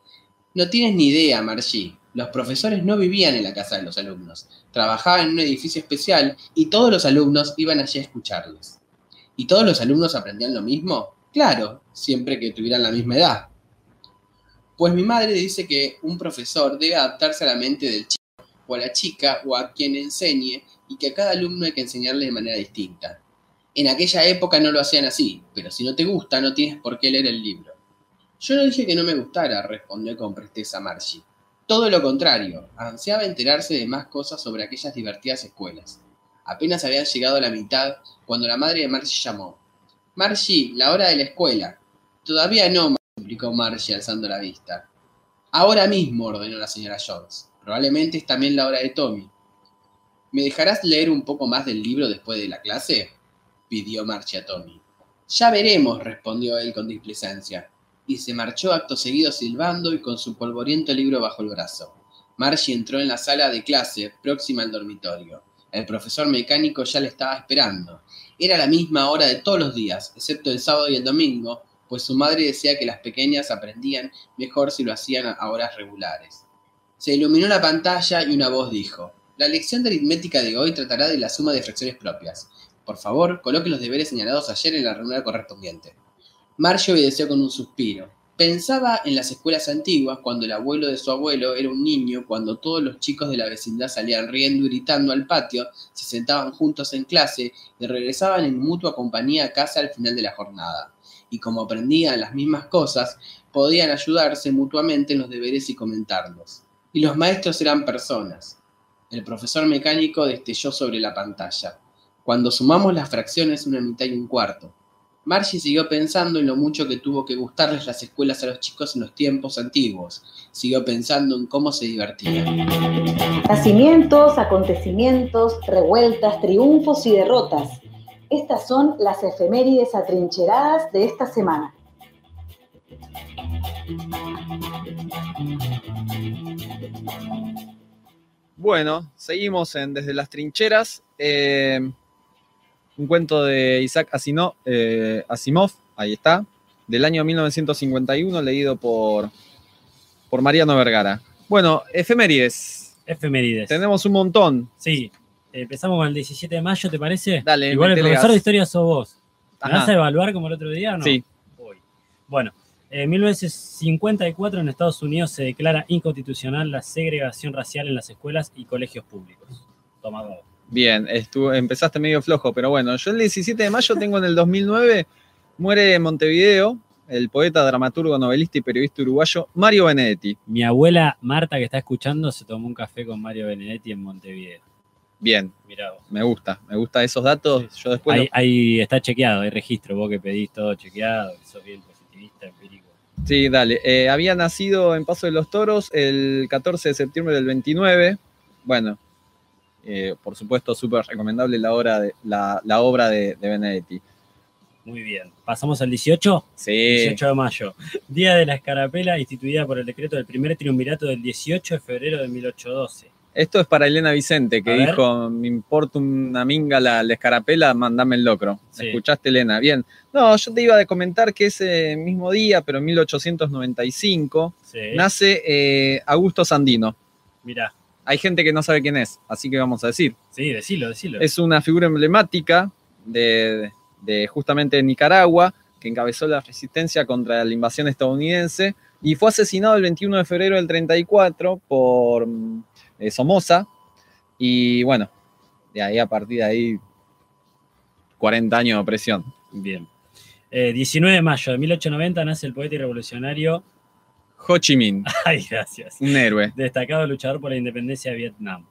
No tienes ni idea, Margie. Los profesores no vivían en la casa de los alumnos. Trabajaban en un edificio especial y todos los alumnos iban allí a escucharles. ¿Y todos los alumnos aprendían lo mismo? Claro, siempre que tuvieran la misma edad. Pues mi madre dice que un profesor debe adaptarse a la mente del chico o a la chica o a quien enseñe y que a cada alumno hay que enseñarle de manera distinta. En aquella época no lo hacían así, pero si no te gusta no tienes por qué leer el libro. Yo no dije que no me gustara, respondió con presteza Margie. Todo lo contrario, ansiaba enterarse de más cosas sobre aquellas divertidas escuelas. Apenas habían llegado a la mitad cuando la madre de Margie llamó. Margie, la hora de la escuela. Todavía no, suplicó Margie alzando la vista. Ahora mismo, ordenó la señora Jones. Probablemente es también la hora de Tommy. ¿Me dejarás leer un poco más del libro después de la clase? pidió Margie a Tommy. Ya veremos, respondió él con displicencia, y se marchó acto seguido silbando y con su polvoriento libro bajo el brazo. Margie entró en la sala de clase, próxima al dormitorio. El profesor mecánico ya le estaba esperando. Era la misma hora de todos los días, excepto el sábado y el domingo, pues su madre decía que las pequeñas aprendían mejor si lo hacían a horas regulares. Se iluminó la pantalla y una voz dijo, la lección de aritmética de hoy tratará de la suma de fracciones propias. Por favor, coloque los deberes señalados ayer en la reunión correspondiente. Marge obedeció con un suspiro. Pensaba en las escuelas antiguas, cuando el abuelo de su abuelo era un niño, cuando todos los chicos de la vecindad salían riendo y gritando al patio, se sentaban juntos en clase y regresaban en mutua compañía a casa al final de la jornada. Y como aprendían las mismas cosas, podían ayudarse mutuamente en los deberes y comentarlos. Y los maestros eran personas, el profesor mecánico destelló sobre la pantalla. Cuando sumamos las fracciones, una mitad y un cuarto. Margie siguió pensando en lo mucho que tuvo que gustarles las escuelas a los chicos en los tiempos antiguos. Siguió pensando en cómo se divertían. Nacimientos, acontecimientos, revueltas, triunfos y derrotas. Estas son las efemérides atrincheradas de esta semana. Bueno, seguimos en Desde las Trincheras. Eh, un cuento de Isaac Asino- eh, Asimov, ahí está, del año 1951, leído por, por Mariano Vergara. Bueno, efemérides. Efemérides. Tenemos un montón. Sí. Empezamos con el 17 de mayo, ¿te parece? Dale, Igual el profesor de historia sos vos. ¿Me Ajá. vas a evaluar como el otro día o no? Sí. Voy. Bueno, en 1954 en Estados Unidos se declara inconstitucional la segregación racial en las escuelas y colegios públicos. Toma dos. Bien, estu- empezaste medio flojo, pero bueno, yo el 17 de mayo tengo en el 2009, muere en Montevideo el poeta, dramaturgo, novelista y periodista uruguayo Mario Benedetti. Mi abuela Marta, que está escuchando, se tomó un café con Mario Benedetti en Montevideo. Bien, Mirá vos. me gusta, me gusta esos datos. Yo después Ahí, lo- ahí está chequeado, hay registro, vos que pedís todo chequeado, que sos bien positivista, empírico. Sí, dale. Eh, había nacido en Paso de los Toros el 14 de septiembre del 29. Bueno, eh, por supuesto, súper recomendable la, obra de, la, la obra de, de Benedetti. Muy bien. ¿Pasamos al 18? Sí. 18 de mayo. Día de la Escarapela, instituida por el decreto del primer triunvirato del 18 de febrero de 1812. Esto es para Elena Vicente, que A ver. dijo, me importa una minga la, la escarapela, mandame el locro. Sí. ¿Escuchaste, Elena? Bien. No, yo te iba a comentar que ese mismo día, pero en 1895, Sí. nace eh, Augusto Sandino. Mirá. Hay gente que no sabe quién es, así que vamos a decir. Sí, decilo, decilo. Es una figura emblemática de, de justamente Nicaragua, que encabezó la resistencia contra la invasión estadounidense y fue asesinado el 21 de febrero del 34 por mm, eh, Somoza. Y bueno, de ahí a partir de ahí, 40 años de opresión. Bien. Eh, 19 de mayo de 1890 nace el poeta y revolucionario. Ho Chi Minh, Ay, gracias. un héroe. Destacado luchador por la independencia de Vietnam.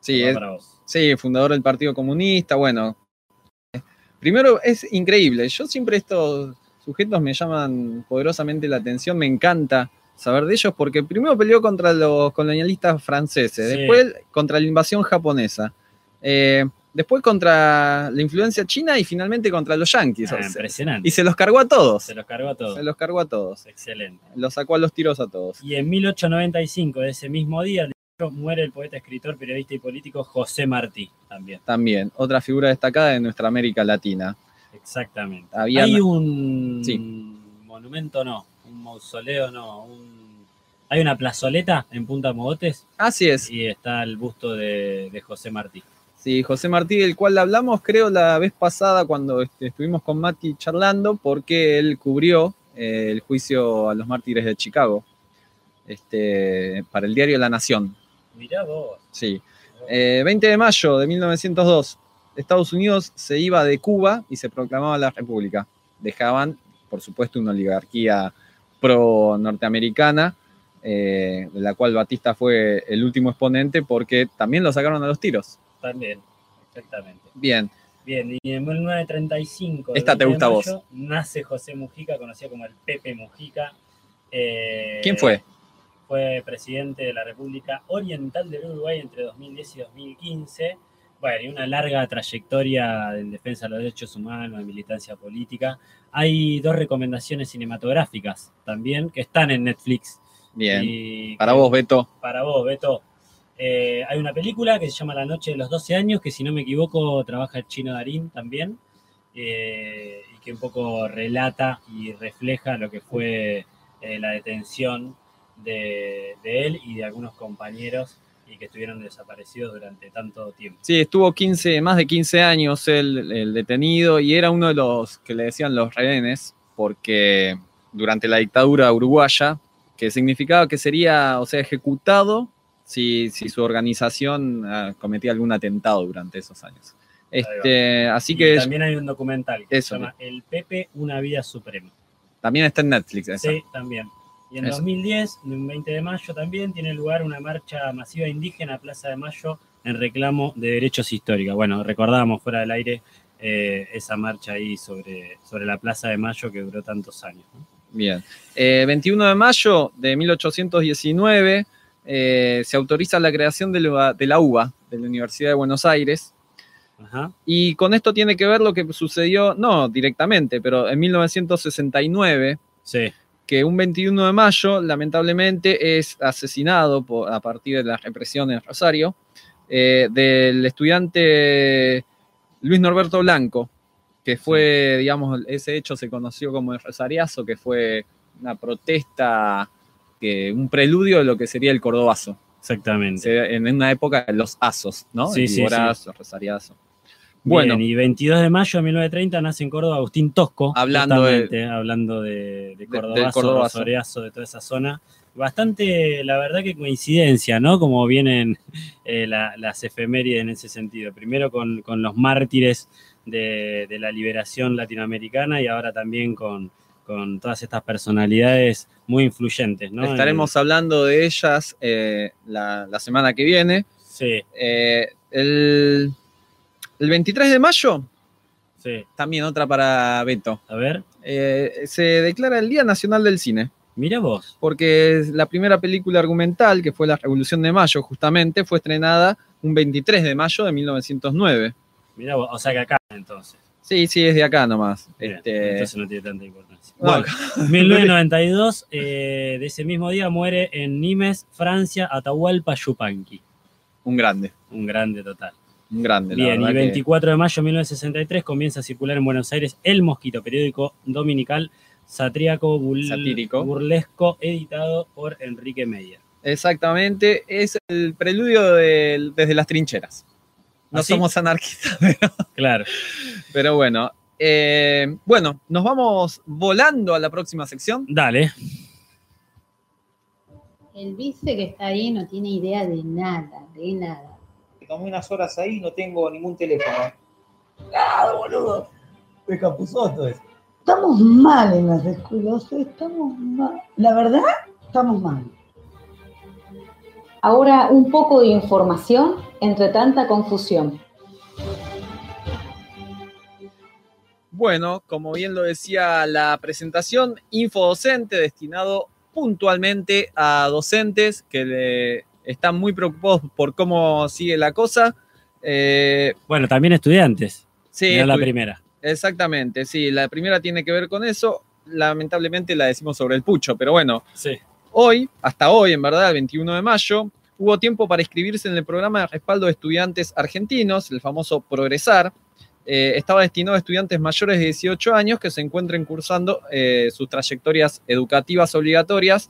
Sí, es. Sí, fundador del Partido Comunista, bueno. Primero, es increíble. Yo siempre estos sujetos me llaman poderosamente la atención, me encanta saber de ellos porque primero peleó contra los colonialistas franceses, Sí. después contra la invasión japonesa, eh, después contra la influencia china y finalmente contra los yanquis. Ah, O sea, impresionante. y se los cargó a todos. Se los cargó a todos. Se los cargó a todos. Excelente. Los sacó a los tiros a todos. Y en 1895, de ese mismo día, muere el poeta, escritor, periodista y político José Martí también. También, otra figura destacada de nuestra América Latina. Exactamente. Había- Hay un Sí. monumento, no, un mausoleo, no, un- hay una plazoleta en Punta Mogotes Así es. y está el busto de, de José Martí. Sí, José Martí, del cual hablamos creo la vez pasada cuando este, estuvimos con Mati charlando, porque él cubrió eh, el juicio a los mártires de Chicago este, para el diario La Nación. Mirá vos. Sí. Eh, 20 de mayo de 1902, Estados Unidos se iba de Cuba y se proclamaba la República. Dejaban, por supuesto, una oligarquía pro-norteamericana, eh, de la cual Batista fue el último exponente porque también lo sacaron a los tiros. También, exactamente. Bien, Bien, y en 1935, Esta te 20 de gusta a vos. nace José Mujica, conocido como el Pepe Mujica. Eh, ¿quién fue? Fue presidente de la República Oriental del Uruguay entre 2010 y 2015. Bueno, y una larga trayectoria en defensa de los derechos humanos, de militancia política. Hay dos recomendaciones cinematográficas también que están en Netflix. Bien. Y Para vos, Beto. Para vos, Beto. Eh, hay una película que se llama La Noche de los 12 años, que si no me equivoco trabaja el chino Darín también, eh, y que un poco relata y refleja lo que fue eh, la detención de, él y de algunos compañeros y que estuvieron desaparecidos durante tanto tiempo. Sí, estuvo 15, más de 15 años el, el detenido y era uno de los que le decían los rehenes, porque durante la dictadura uruguaya, que significaba que sería, o sea, ejecutado si, si su organización ah, cometía algún atentado durante esos años. Este, así Y que también hay un documental que Eso. se llama El Pepe, una vida suprema. también está en Netflix. esa. Sí, también. Y en Eso. 2010, un 20 de mayo también, tiene lugar una marcha masiva indígena a Plaza de Mayo en reclamo de derechos históricos. Bueno, recordábamos fuera del aire eh, esa marcha ahí sobre, sobre la Plaza de Mayo que duró tantos años. ¿no? Bien. Eh, 21 de mayo de 1819 eh, se autoriza la creación de la, de la UBA, de la Universidad de Buenos Aires. Ajá. Y con esto tiene que ver lo que sucedió, no directamente, pero en 1969, Sí, que un 21 de mayo, lamentablemente, es asesinado por- a partir de la represión en Rosario eh, del estudiante Luis Norberto Blanco, que fue, digamos, ese hecho se conoció como el Rosariazo, que fue una protesta, que, un preludio de lo que sería el Cordobazo. exactamente. En una época de los asos, ¿no? Sí, el sí, Viborazo, Rosariazo. Bueno, y 22 de mayo de 1930 nace en Córdoba Agustín Tosco, Hablando de- hablando de, de Cordobazo, Cordobazo. Rosoreazo, de toda esa zona. Bastante, la verdad que coincidencia, ¿no? Como vienen eh, la- las efemérides en ese sentido. Primero con, con los mártires de, de la liberación latinoamericana y ahora también con, con todas estas personalidades muy influyentes, ¿no? Estaremos hablando de ellas eh, la, la semana que viene. Sí, Eh, el, el 23 de mayo, sí. también otra para Beto. A ver, Eh, se declara el Día Nacional del Cine, mira vos. porque la primera película argumental, que fue La Revolución de Mayo, justamente, fue estrenada un 23 de mayo de 1909. Mira vos, o sea que acá entonces. Sí, sí, es de acá nomás. Bien, Este, Entonces no tiene tanta importancia. no, Bueno, 1992, eh, de ese mismo día muere en Nimes, Francia, Atahualpa Yupanqui. un grande, Un grande total. un grande. la Bien, y verdad que- 24 de mayo de 1963 comienza a circular en Buenos Aires El Mosquito, periódico dominical satríaco bul- Satírico. burlesco editado por Enrique Meyer. Exactamente, es el preludio del- desde las trincheras. No ¿Ah, somos anarquistas, pero, Claro. pero bueno. Eh, bueno, nos vamos volando a la próxima sección. Dale. El vice que está ahí no tiene idea de nada, de nada. Tomé unas horas ahí y no tengo ningún teléfono. ¡Claro, boludo! Es Capuzoto es. Estamos mal en las escuelas, estamos mal. La verdad, estamos mal. Ahora un poco de información entre tanta confusión. Bueno, como bien lo decía la presentación, infodocente destinado puntualmente a docentes que le están muy preocupados por cómo sigue la cosa. Eh, Bueno, también estudiantes. sí, la primera. Exactamente, sí, la primera tiene que ver con eso. Lamentablemente la decimos sobre el pucho, pero bueno, Sí. Hoy, hasta hoy, en verdad, el 21 de mayo, hubo tiempo para inscribirse en el programa de respaldo de estudiantes argentinos, el famoso Progresar. Eh, estaba destinado a estudiantes mayores de 18 años que se encuentren cursando eh, sus trayectorias educativas obligatorias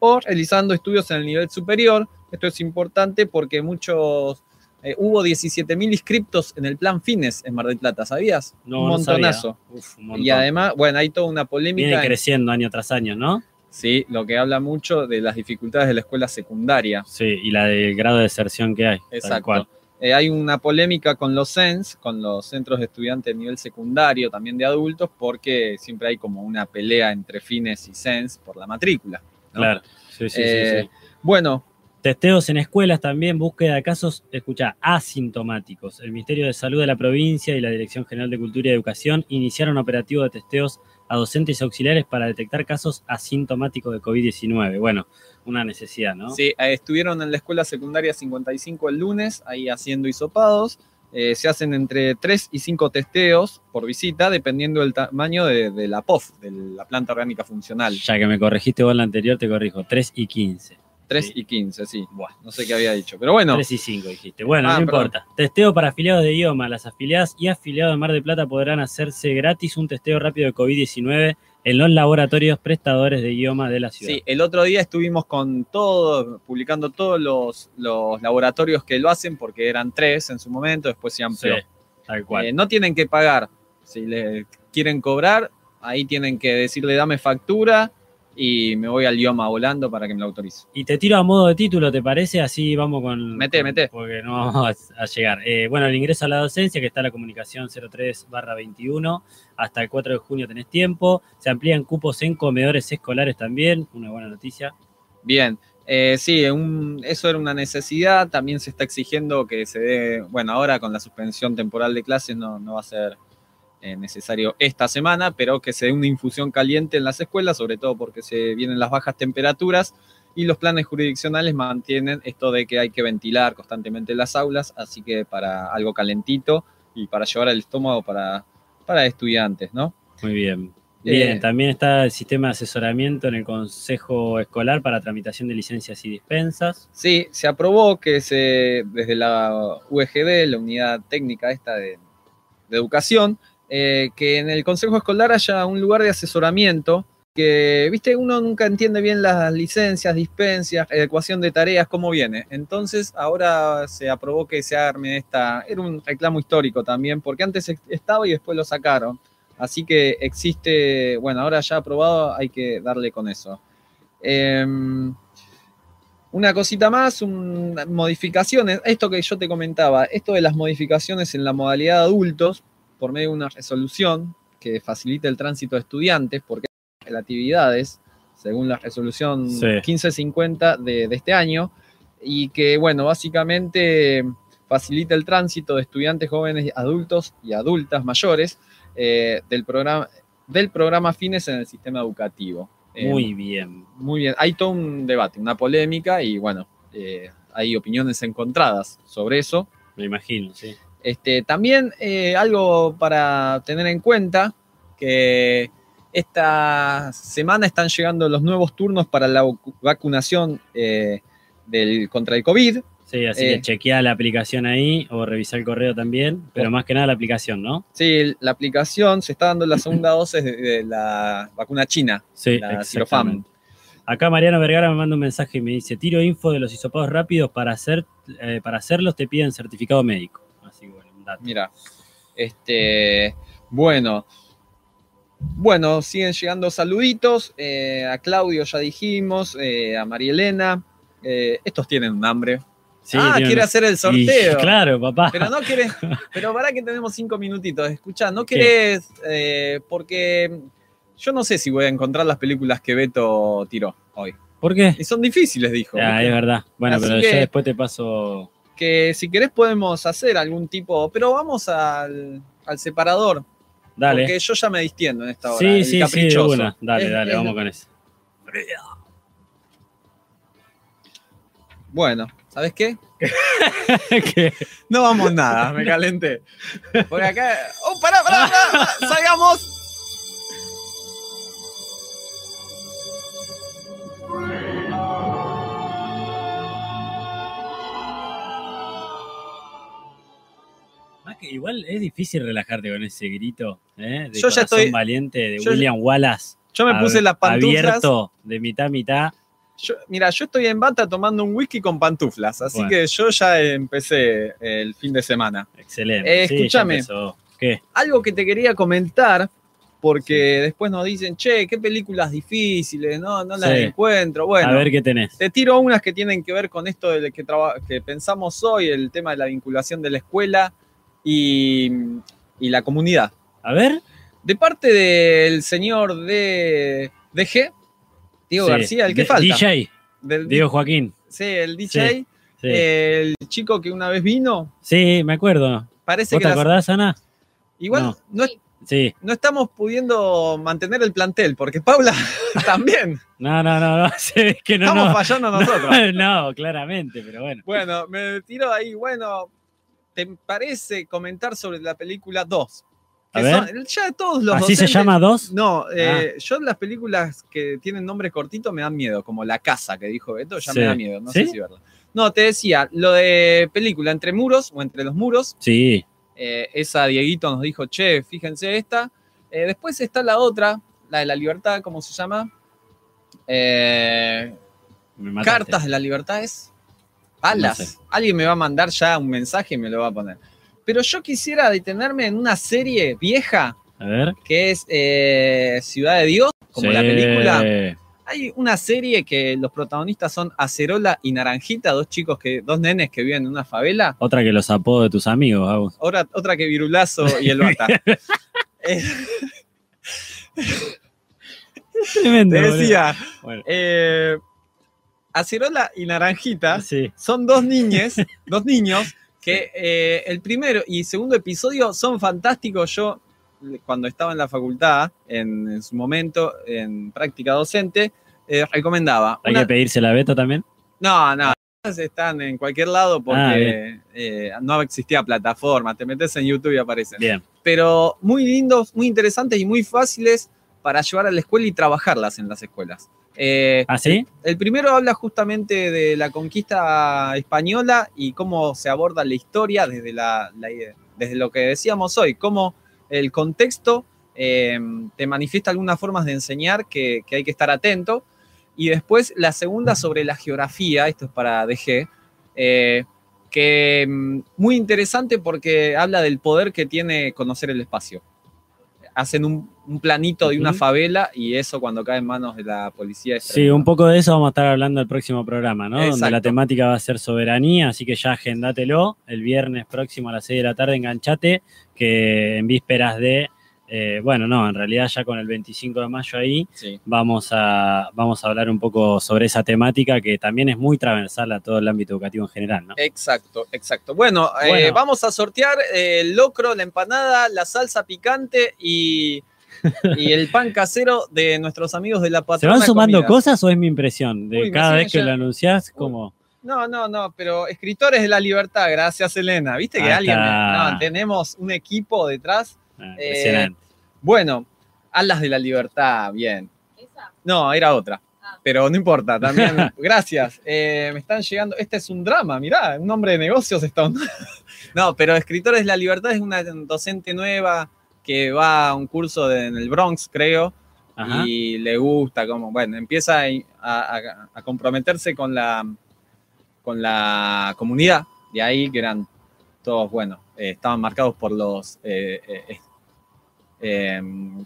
o realizando estudios en el nivel superior. Esto es importante porque muchos, eh, hubo 17.000 inscriptos en el plan Fines en Mar del Plata, ¿sabías? No, un no sabía. montonazo. Uf, un montón. y además, bueno, hay toda una polémica. Viene en- creciendo año tras año, ¿no? Sí, lo que habla mucho de las dificultades de la escuela secundaria. Sí, y la del grado de deserción que hay. tal Exacto. cual. Eh, hay una polémica con los CENS, con los centros de estudiantes de nivel secundario, también de adultos, porque siempre hay como una pelea entre fines y CENS por la matrícula. ¿no? Claro. Sí, sí, sí, Eh, sí. Bueno, Testeos en escuelas también, búsqueda de casos, escucha, asintomáticos. El Ministerio de Salud de la provincia y la Dirección General de Cultura y Educación iniciaron operativo de testeos a docentes y auxiliares para detectar casos asintomáticos de COVID-19. Bueno, una necesidad, ¿no? sí, estuvieron en la escuela secundaria 55 el lunes, ahí haciendo hisopados. Eh, se hacen entre 3 y 5 testeos por visita, dependiendo del tamaño de, de la POF, de la planta orgánica funcional. Ya que me corregiste vos en la anterior, te corrijo. 3 y 15. 3 y 15, sí. no sé qué había dicho, pero bueno. 3 y 5 dijiste. Bueno, Ah, no perdón. importa. Testeo para afiliados de idioma. Las afiliadas y afiliados de Mar del Plata podrán hacerse gratis un testeo rápido de COVID-19 en los laboratorios prestadores de idioma de la ciudad. Sí, el otro día estuvimos con todo, publicando todos los, los laboratorios que lo hacen, porque eran tres en su momento, después se amplió. Sí, tal cual. Eh, no tienen que pagar. Si le quieren cobrar, ahí tienen que decirle dame factura y me voy al idioma volando para que me lo autorice. Y te tiro a modo de título, ¿te parece? Así vamos con. Mete, mete. Porque no vamos a, a llegar. Eh, bueno, el ingreso a la docencia, que está la comunicación 03-21, hasta el 4 de junio tenés tiempo. Se amplían cupos en comedores escolares también, una buena noticia. Bien, eh, sí, un- eso era una necesidad. También se está exigiendo que se dé, bueno, ahora con la suspensión temporal de clases no, no va a ser eh, necesario esta semana, pero que se dé una infusión caliente en las escuelas, sobre todo porque se vienen las bajas temperaturas y los planes jurisdiccionales mantienen esto de que hay que ventilar constantemente las aulas, así que para algo calentito y para llevar el estómago para, para estudiantes, ¿no? Muy bien. Bien, Eh, también está el sistema de asesoramiento en el Consejo Escolar para tramitación de licencias y dispensas. Sí, se aprobó que se, desde la UEGD, la unidad técnica esta de, de educación, eh, que en el consejo escolar haya un lugar de asesoramiento, que, viste, uno nunca entiende bien las licencias, dispensas, ecuación de tareas, cómo viene. Entonces, ahora se aprobó que se arme esta, era un reclamo histórico también, porque antes estaba y después lo sacaron. Así que existe, bueno, ahora ya aprobado, hay que darle con eso. Em, una cosita más, modificaciones, esto que yo te comentaba, esto de las modificaciones en la modalidad de adultos, por medio de una resolución que facilite el tránsito de estudiantes, porque relatividades, según la resolución Sí. 1550 de, de este año, y que, bueno, básicamente facilita el tránsito de estudiantes jóvenes, adultos y adultas mayores eh, del, programa, del programa Fines en el sistema educativo. Eh, Muy bien. Muy bien. Hay todo un debate, una polémica y, bueno, eh, hay opiniones encontradas sobre eso. Me imagino, sí. Este, también eh, algo para tener en cuenta, que esta semana están llegando los nuevos turnos para la vacu- vacunación eh, del, contra el COVID. Sí, así Eh, que chequea la aplicación ahí o revisa el correo también, pero más que nada la aplicación, ¿no? Sí, la aplicación se está dando la segunda dosis de, de la vacuna china, Sí, la exactamente. Acá Mariano Vergara me manda un mensaje y me dice, tiro info de los hisopados rápidos, para, hacer, eh, para hacerlos te piden certificado médico. Así que bueno, un dato. Mira, este, bueno, bueno, siguen llegando saluditos. eh, a Claudio ya dijimos, eh, a María Elena. eh, estos tienen un hambre. Sí, ah, quiere una- hacer el Y, sorteo. claro, papá. Pero no querés, pero para que tenemos cinco minutitos. Escucha, no querés, porque yo no sé si voy a encontrar las películas que Beto tiró hoy. ¿Por qué? Y son difíciles, dijo. Ah, es verdad. Bueno, Así pero que- yo después te paso. Que si querés podemos hacer algún tipo, pero vamos al, al separador. Dale. Porque yo ya me distiendo en esta hora. Sí, sí, sí, de. Dale, Es- dale, es- vamos con eso. Bueno, ¿sabes qué? No vamos nada, me calenté. Porque acá. ¡Oh, pará, pará, pará! pará! ¡Salgamos! Que igual es difícil relajarte con ese grito, ¿eh? De Yo ya estoy- valiente de yo- William Wallace. yo me puse ab- las pantuflas. Abierto de mitad a mitad. Yo- mira, yo estoy en bata tomando un whisky con pantuflas, así Bueno. que yo ya empecé el fin de semana. Excelente. Eh, Sí, escúchame. ¿Qué? Algo que te quería comentar, porque después nos dicen, che, qué películas difíciles, no, no las Sí. encuentro. Bueno, a ver qué tenés. te tiro unas que tienen que ver con esto de que, que pensamos hoy, el tema de la vinculación de la escuela y, y la comunidad. A ver. De parte del señor de DG, Diego Sí. García, el que falta. DJ. Del- Diego Joaquín. Sí, el DJ, Sí, sí. el chico que una vez vino. Sí, me acuerdo. Parece ¿Vos que te las- acordás, Ana? Igual No. no. es- no estamos pudiendo mantener el plantel, porque Paula también. No, no, no, no. Sí, es que no, Estamos fallando nosotros. no, claramente, pero bueno. Bueno, me tiro ahí, bueno, ¿te parece comentar sobre la película 2? A ver. son- ya todos los ¿Así se docentes- llama 2? No, eh, yo las películas que tienen nombres cortitos me dan miedo, como La Casa que dijo Beto, ya Sí. me da miedo, no ¿Sí? sé si verla. No, te decía, lo de película Entre Muros o Entre los Muros, Sí. eh, esa Dieguito nos dijo, che, fíjense esta. Eh, después está la otra, la de la libertad, ¿cómo se llama? Eh. Cartas de la libertad es. Alas. No sé. Alguien me va a mandar ya un mensaje y me lo va a poner. Pero yo quisiera detenerme en una serie vieja A ver. que es eh, Ciudad de Dios, como la película. Hay una serie que los protagonistas son Acerola y Naranjita, dos chicos que, dos nenes que viven en una favela. Otra que los apodos de tus amigos, Agus. Otra, otra que Virulazo y el Bata. Eh, Tremendo. te decía, Bueno. eh, Acerola y Naranjita Sí. son dos niñes, dos niños, que eh, el primero y segundo episodio son fantásticos. Yo, cuando estaba en la facultad, en, en su momento, en práctica docente, eh, recomendaba. Hay Una- que pedirse la beta también. No, no, están en cualquier lado Ah, porque eh, no existía plataforma. Te metes en YouTube y aparecen. Bien. Pero muy lindos, muy interesantes y muy fáciles para llevar a la escuela y trabajarlas en las escuelas. Eh, ¿Ah, sí? el primero habla justamente de la conquista española y cómo se aborda la historia desde, la, la- desde lo que decíamos hoy, cómo el contexto eh, te manifiesta algunas formas de enseñar que, que hay que estar atento. Y después la segunda sobre la geografía, esto es para DG, eh, que mm, muy interesante porque habla del poder que tiene conocer el espacio. Hacen un, un planito de una favela y eso cuando cae en manos de la policía es Sí, tremendo. un poco de eso vamos a estar hablando el próximo programa, ¿no? Donde la temática va a ser soberanía, así que ya agendátelo. El viernes próximo a las 6 de la tarde, enganchate, que en vísperas de Eh, bueno, no, en realidad ya con el 25 de mayo ahí Sí. vamos a, vamos a hablar un poco sobre esa temática que también es muy transversal a todo el ámbito educativo en general, ¿no? Exacto, exacto. Bueno, eh, vamos a sortear el locro, la empanada, la salsa picante y, y el pan casero de nuestros amigos de la ¿Se patrona. van sumando Comida. cosas o es mi impresión? De Uy, cada vez que ya- lo anunciás, como... No, no, no, pero escritores de la libertad, gracias Elena. ¿Viste que alguien? no, tenemos un equipo detrás. Ah, Eh, bueno, alas de la libertad, bien. No, era otra. Ah. Pero no importa, también. gracias. Eh, me están llegando. Este es un drama, mirá, un hombre de negocios está. no, pero Escritores de la Libertad es una docente nueva que va a un curso de- en el Bronx, creo, Ajá. y le gusta, como, bueno, empieza a, a- a comprometerse con la, con la comunidad. De ahí que eran todos, bueno, eh, estaban marcados por los. eh, eh, eh,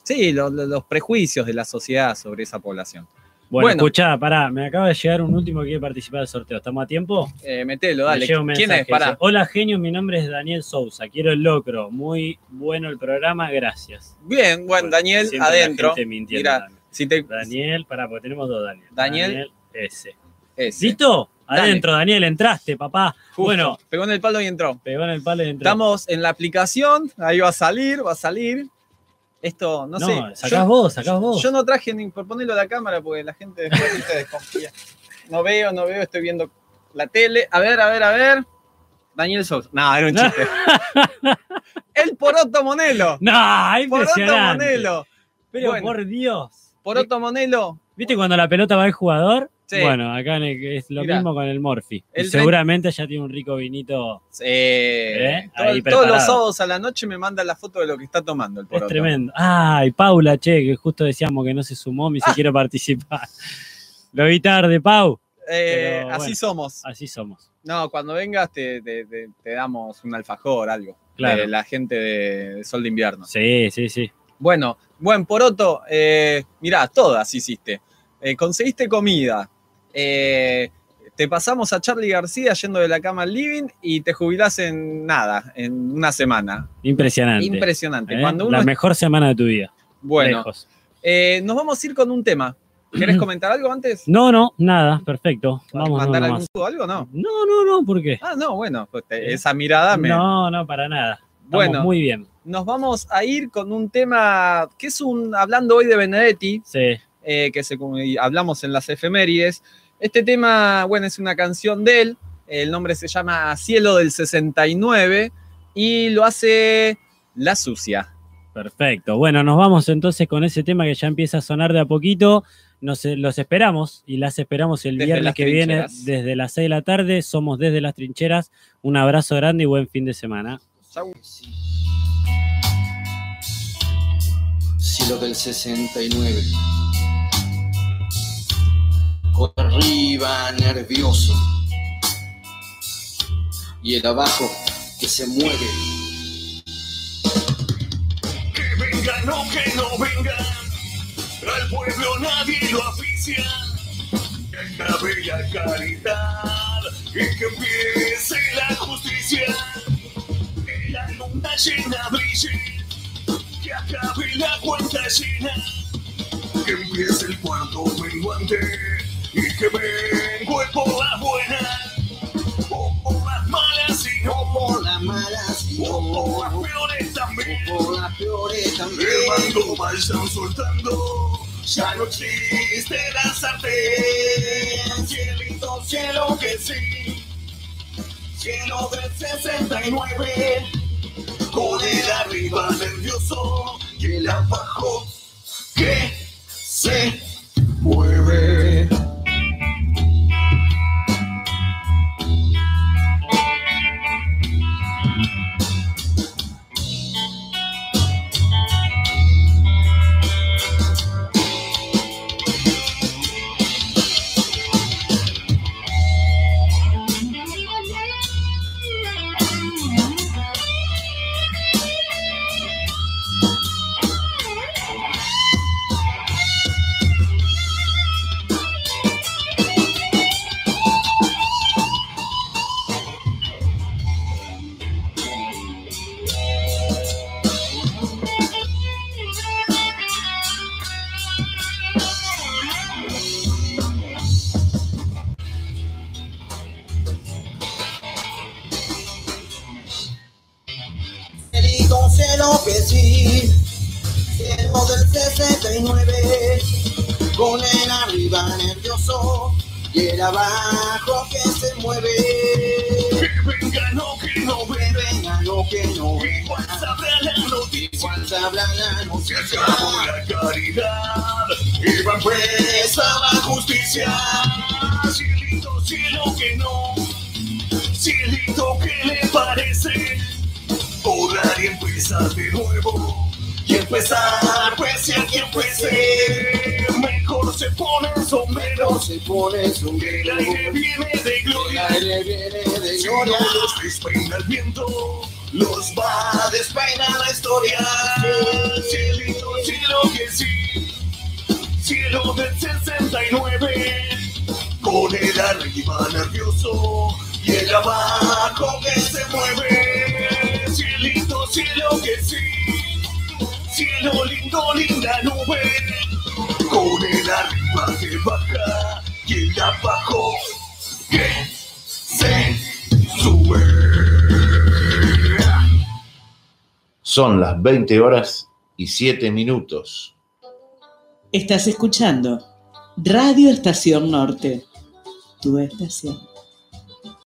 sí, lo- lo- los prejuicios de la sociedad sobre esa población. Bueno, bueno. escuchá, pará, me acaba de llegar un último que quiere participar del sorteo. ¿Estamos a tiempo? Metelo, Me dale. ¿Quién es? Pará. Hola genio, mi nombre es Daniel Sousa, quiero el locro, muy bueno el programa, gracias. Bien, bueno, Daniel, adentro. Mira, si te. Daniel, pará, porque tenemos dos Daniel. Daniel. S. ese. ¿Listo? Dale. Adentro, Daniel, entraste, papá. Justo, Bueno, Pegó en el palo y entró. pegó en el palo y entró. Estamos en la aplicación, ahí va a salir, va a salir. Esto, no, No, sé. sacás yo- vos, sacás vos. Yo no traje ni por ponerlo a la cámara porque la gente después ¿viste? desconfía. No veo, no veo, estoy viendo la tele. A ver, a ver, a ver. Daniel Sousa. No, era un chiste. el Poroto Monelo. No, Poroto impresionante. Monelo. Pero Bueno. por Dios. Poroto Monelo. ¿Viste cuando la pelota va al jugador? Sí. Bueno, acá es lo Mirá. mismo con el Morphy. El seguramente ya tiene un rico vinito. Sí. ¿Eh? Todo- Ahí todos los sábados a la noche me manda la foto de lo que está tomando el Es Poroto. tremendo. Ay, Paula, che, que justo decíamos que no se sumó, me Ah. quiero participar. Lo vi tarde, Pau. Eh, Pero así bueno. somos. Así somos. No, cuando vengas te, te- te- te damos un alfajor, algo. Claro. De la gente de, de Sol de Invierno. Sí, sí, sí. Bueno, buen Poroto, eh, mirá, todas hiciste. Eh, conseguiste comida. Eh, te pasamos a Charlie García yendo de la cama al living y te jubilás en nada, en una semana. Impresionante. Impresionante. ¿Eh? Cuando uno La mejor semana de tu vida. Bueno, eh, nos vamos a ir con un tema. ¿Querés comentar algo antes? No, no, nada, perfecto. Vamos ¿Mandar nomás. algún saludo, algo no? No, no, no, ¿por qué? Ah, no, bueno, pues te- esa mirada me. No, no, para nada. Estamos Bueno. muy bien. Nos vamos a ir con un tema que es un. Hablando hoy de Benedetti, Sí. eh, que se, hablamos en las efemérides. Este tema, bueno, es una canción de él. El nombre se llama Cielo del 69 y lo hace La Sucia. Perfecto. Bueno, nos vamos entonces con ese tema que ya empieza a sonar de a poquito. Nos, eh, los esperamos y las esperamos el Desde viernes que viene desde las 6 de la tarde. Somos desde las trincheras. Un abrazo grande y buen fin de semana. Chau. cielo del 69. Arriba nervioso y el abajo que se mueve. Que vengan o que no vengan, al pueblo nadie lo aficia. Que acabe la caridad y que empiece la justicia. Que la luna llena brille, que acabe la cuenta llena. Que empiece el cuarto menguante y que vengo por las buenas. O por las malas y no por las malas no por las peores también. por las peores también. El mando vayan soltando, ya no existe la sartén. Cielito, cielo que sí, cielo del 69. Con el arriba nervioso y el abajo que se mueve. los despeina el viento, los va a despeinar la historia. Son las 20 horas y 7 minutos. Estás escuchando Radio Estación Norte, tu estación.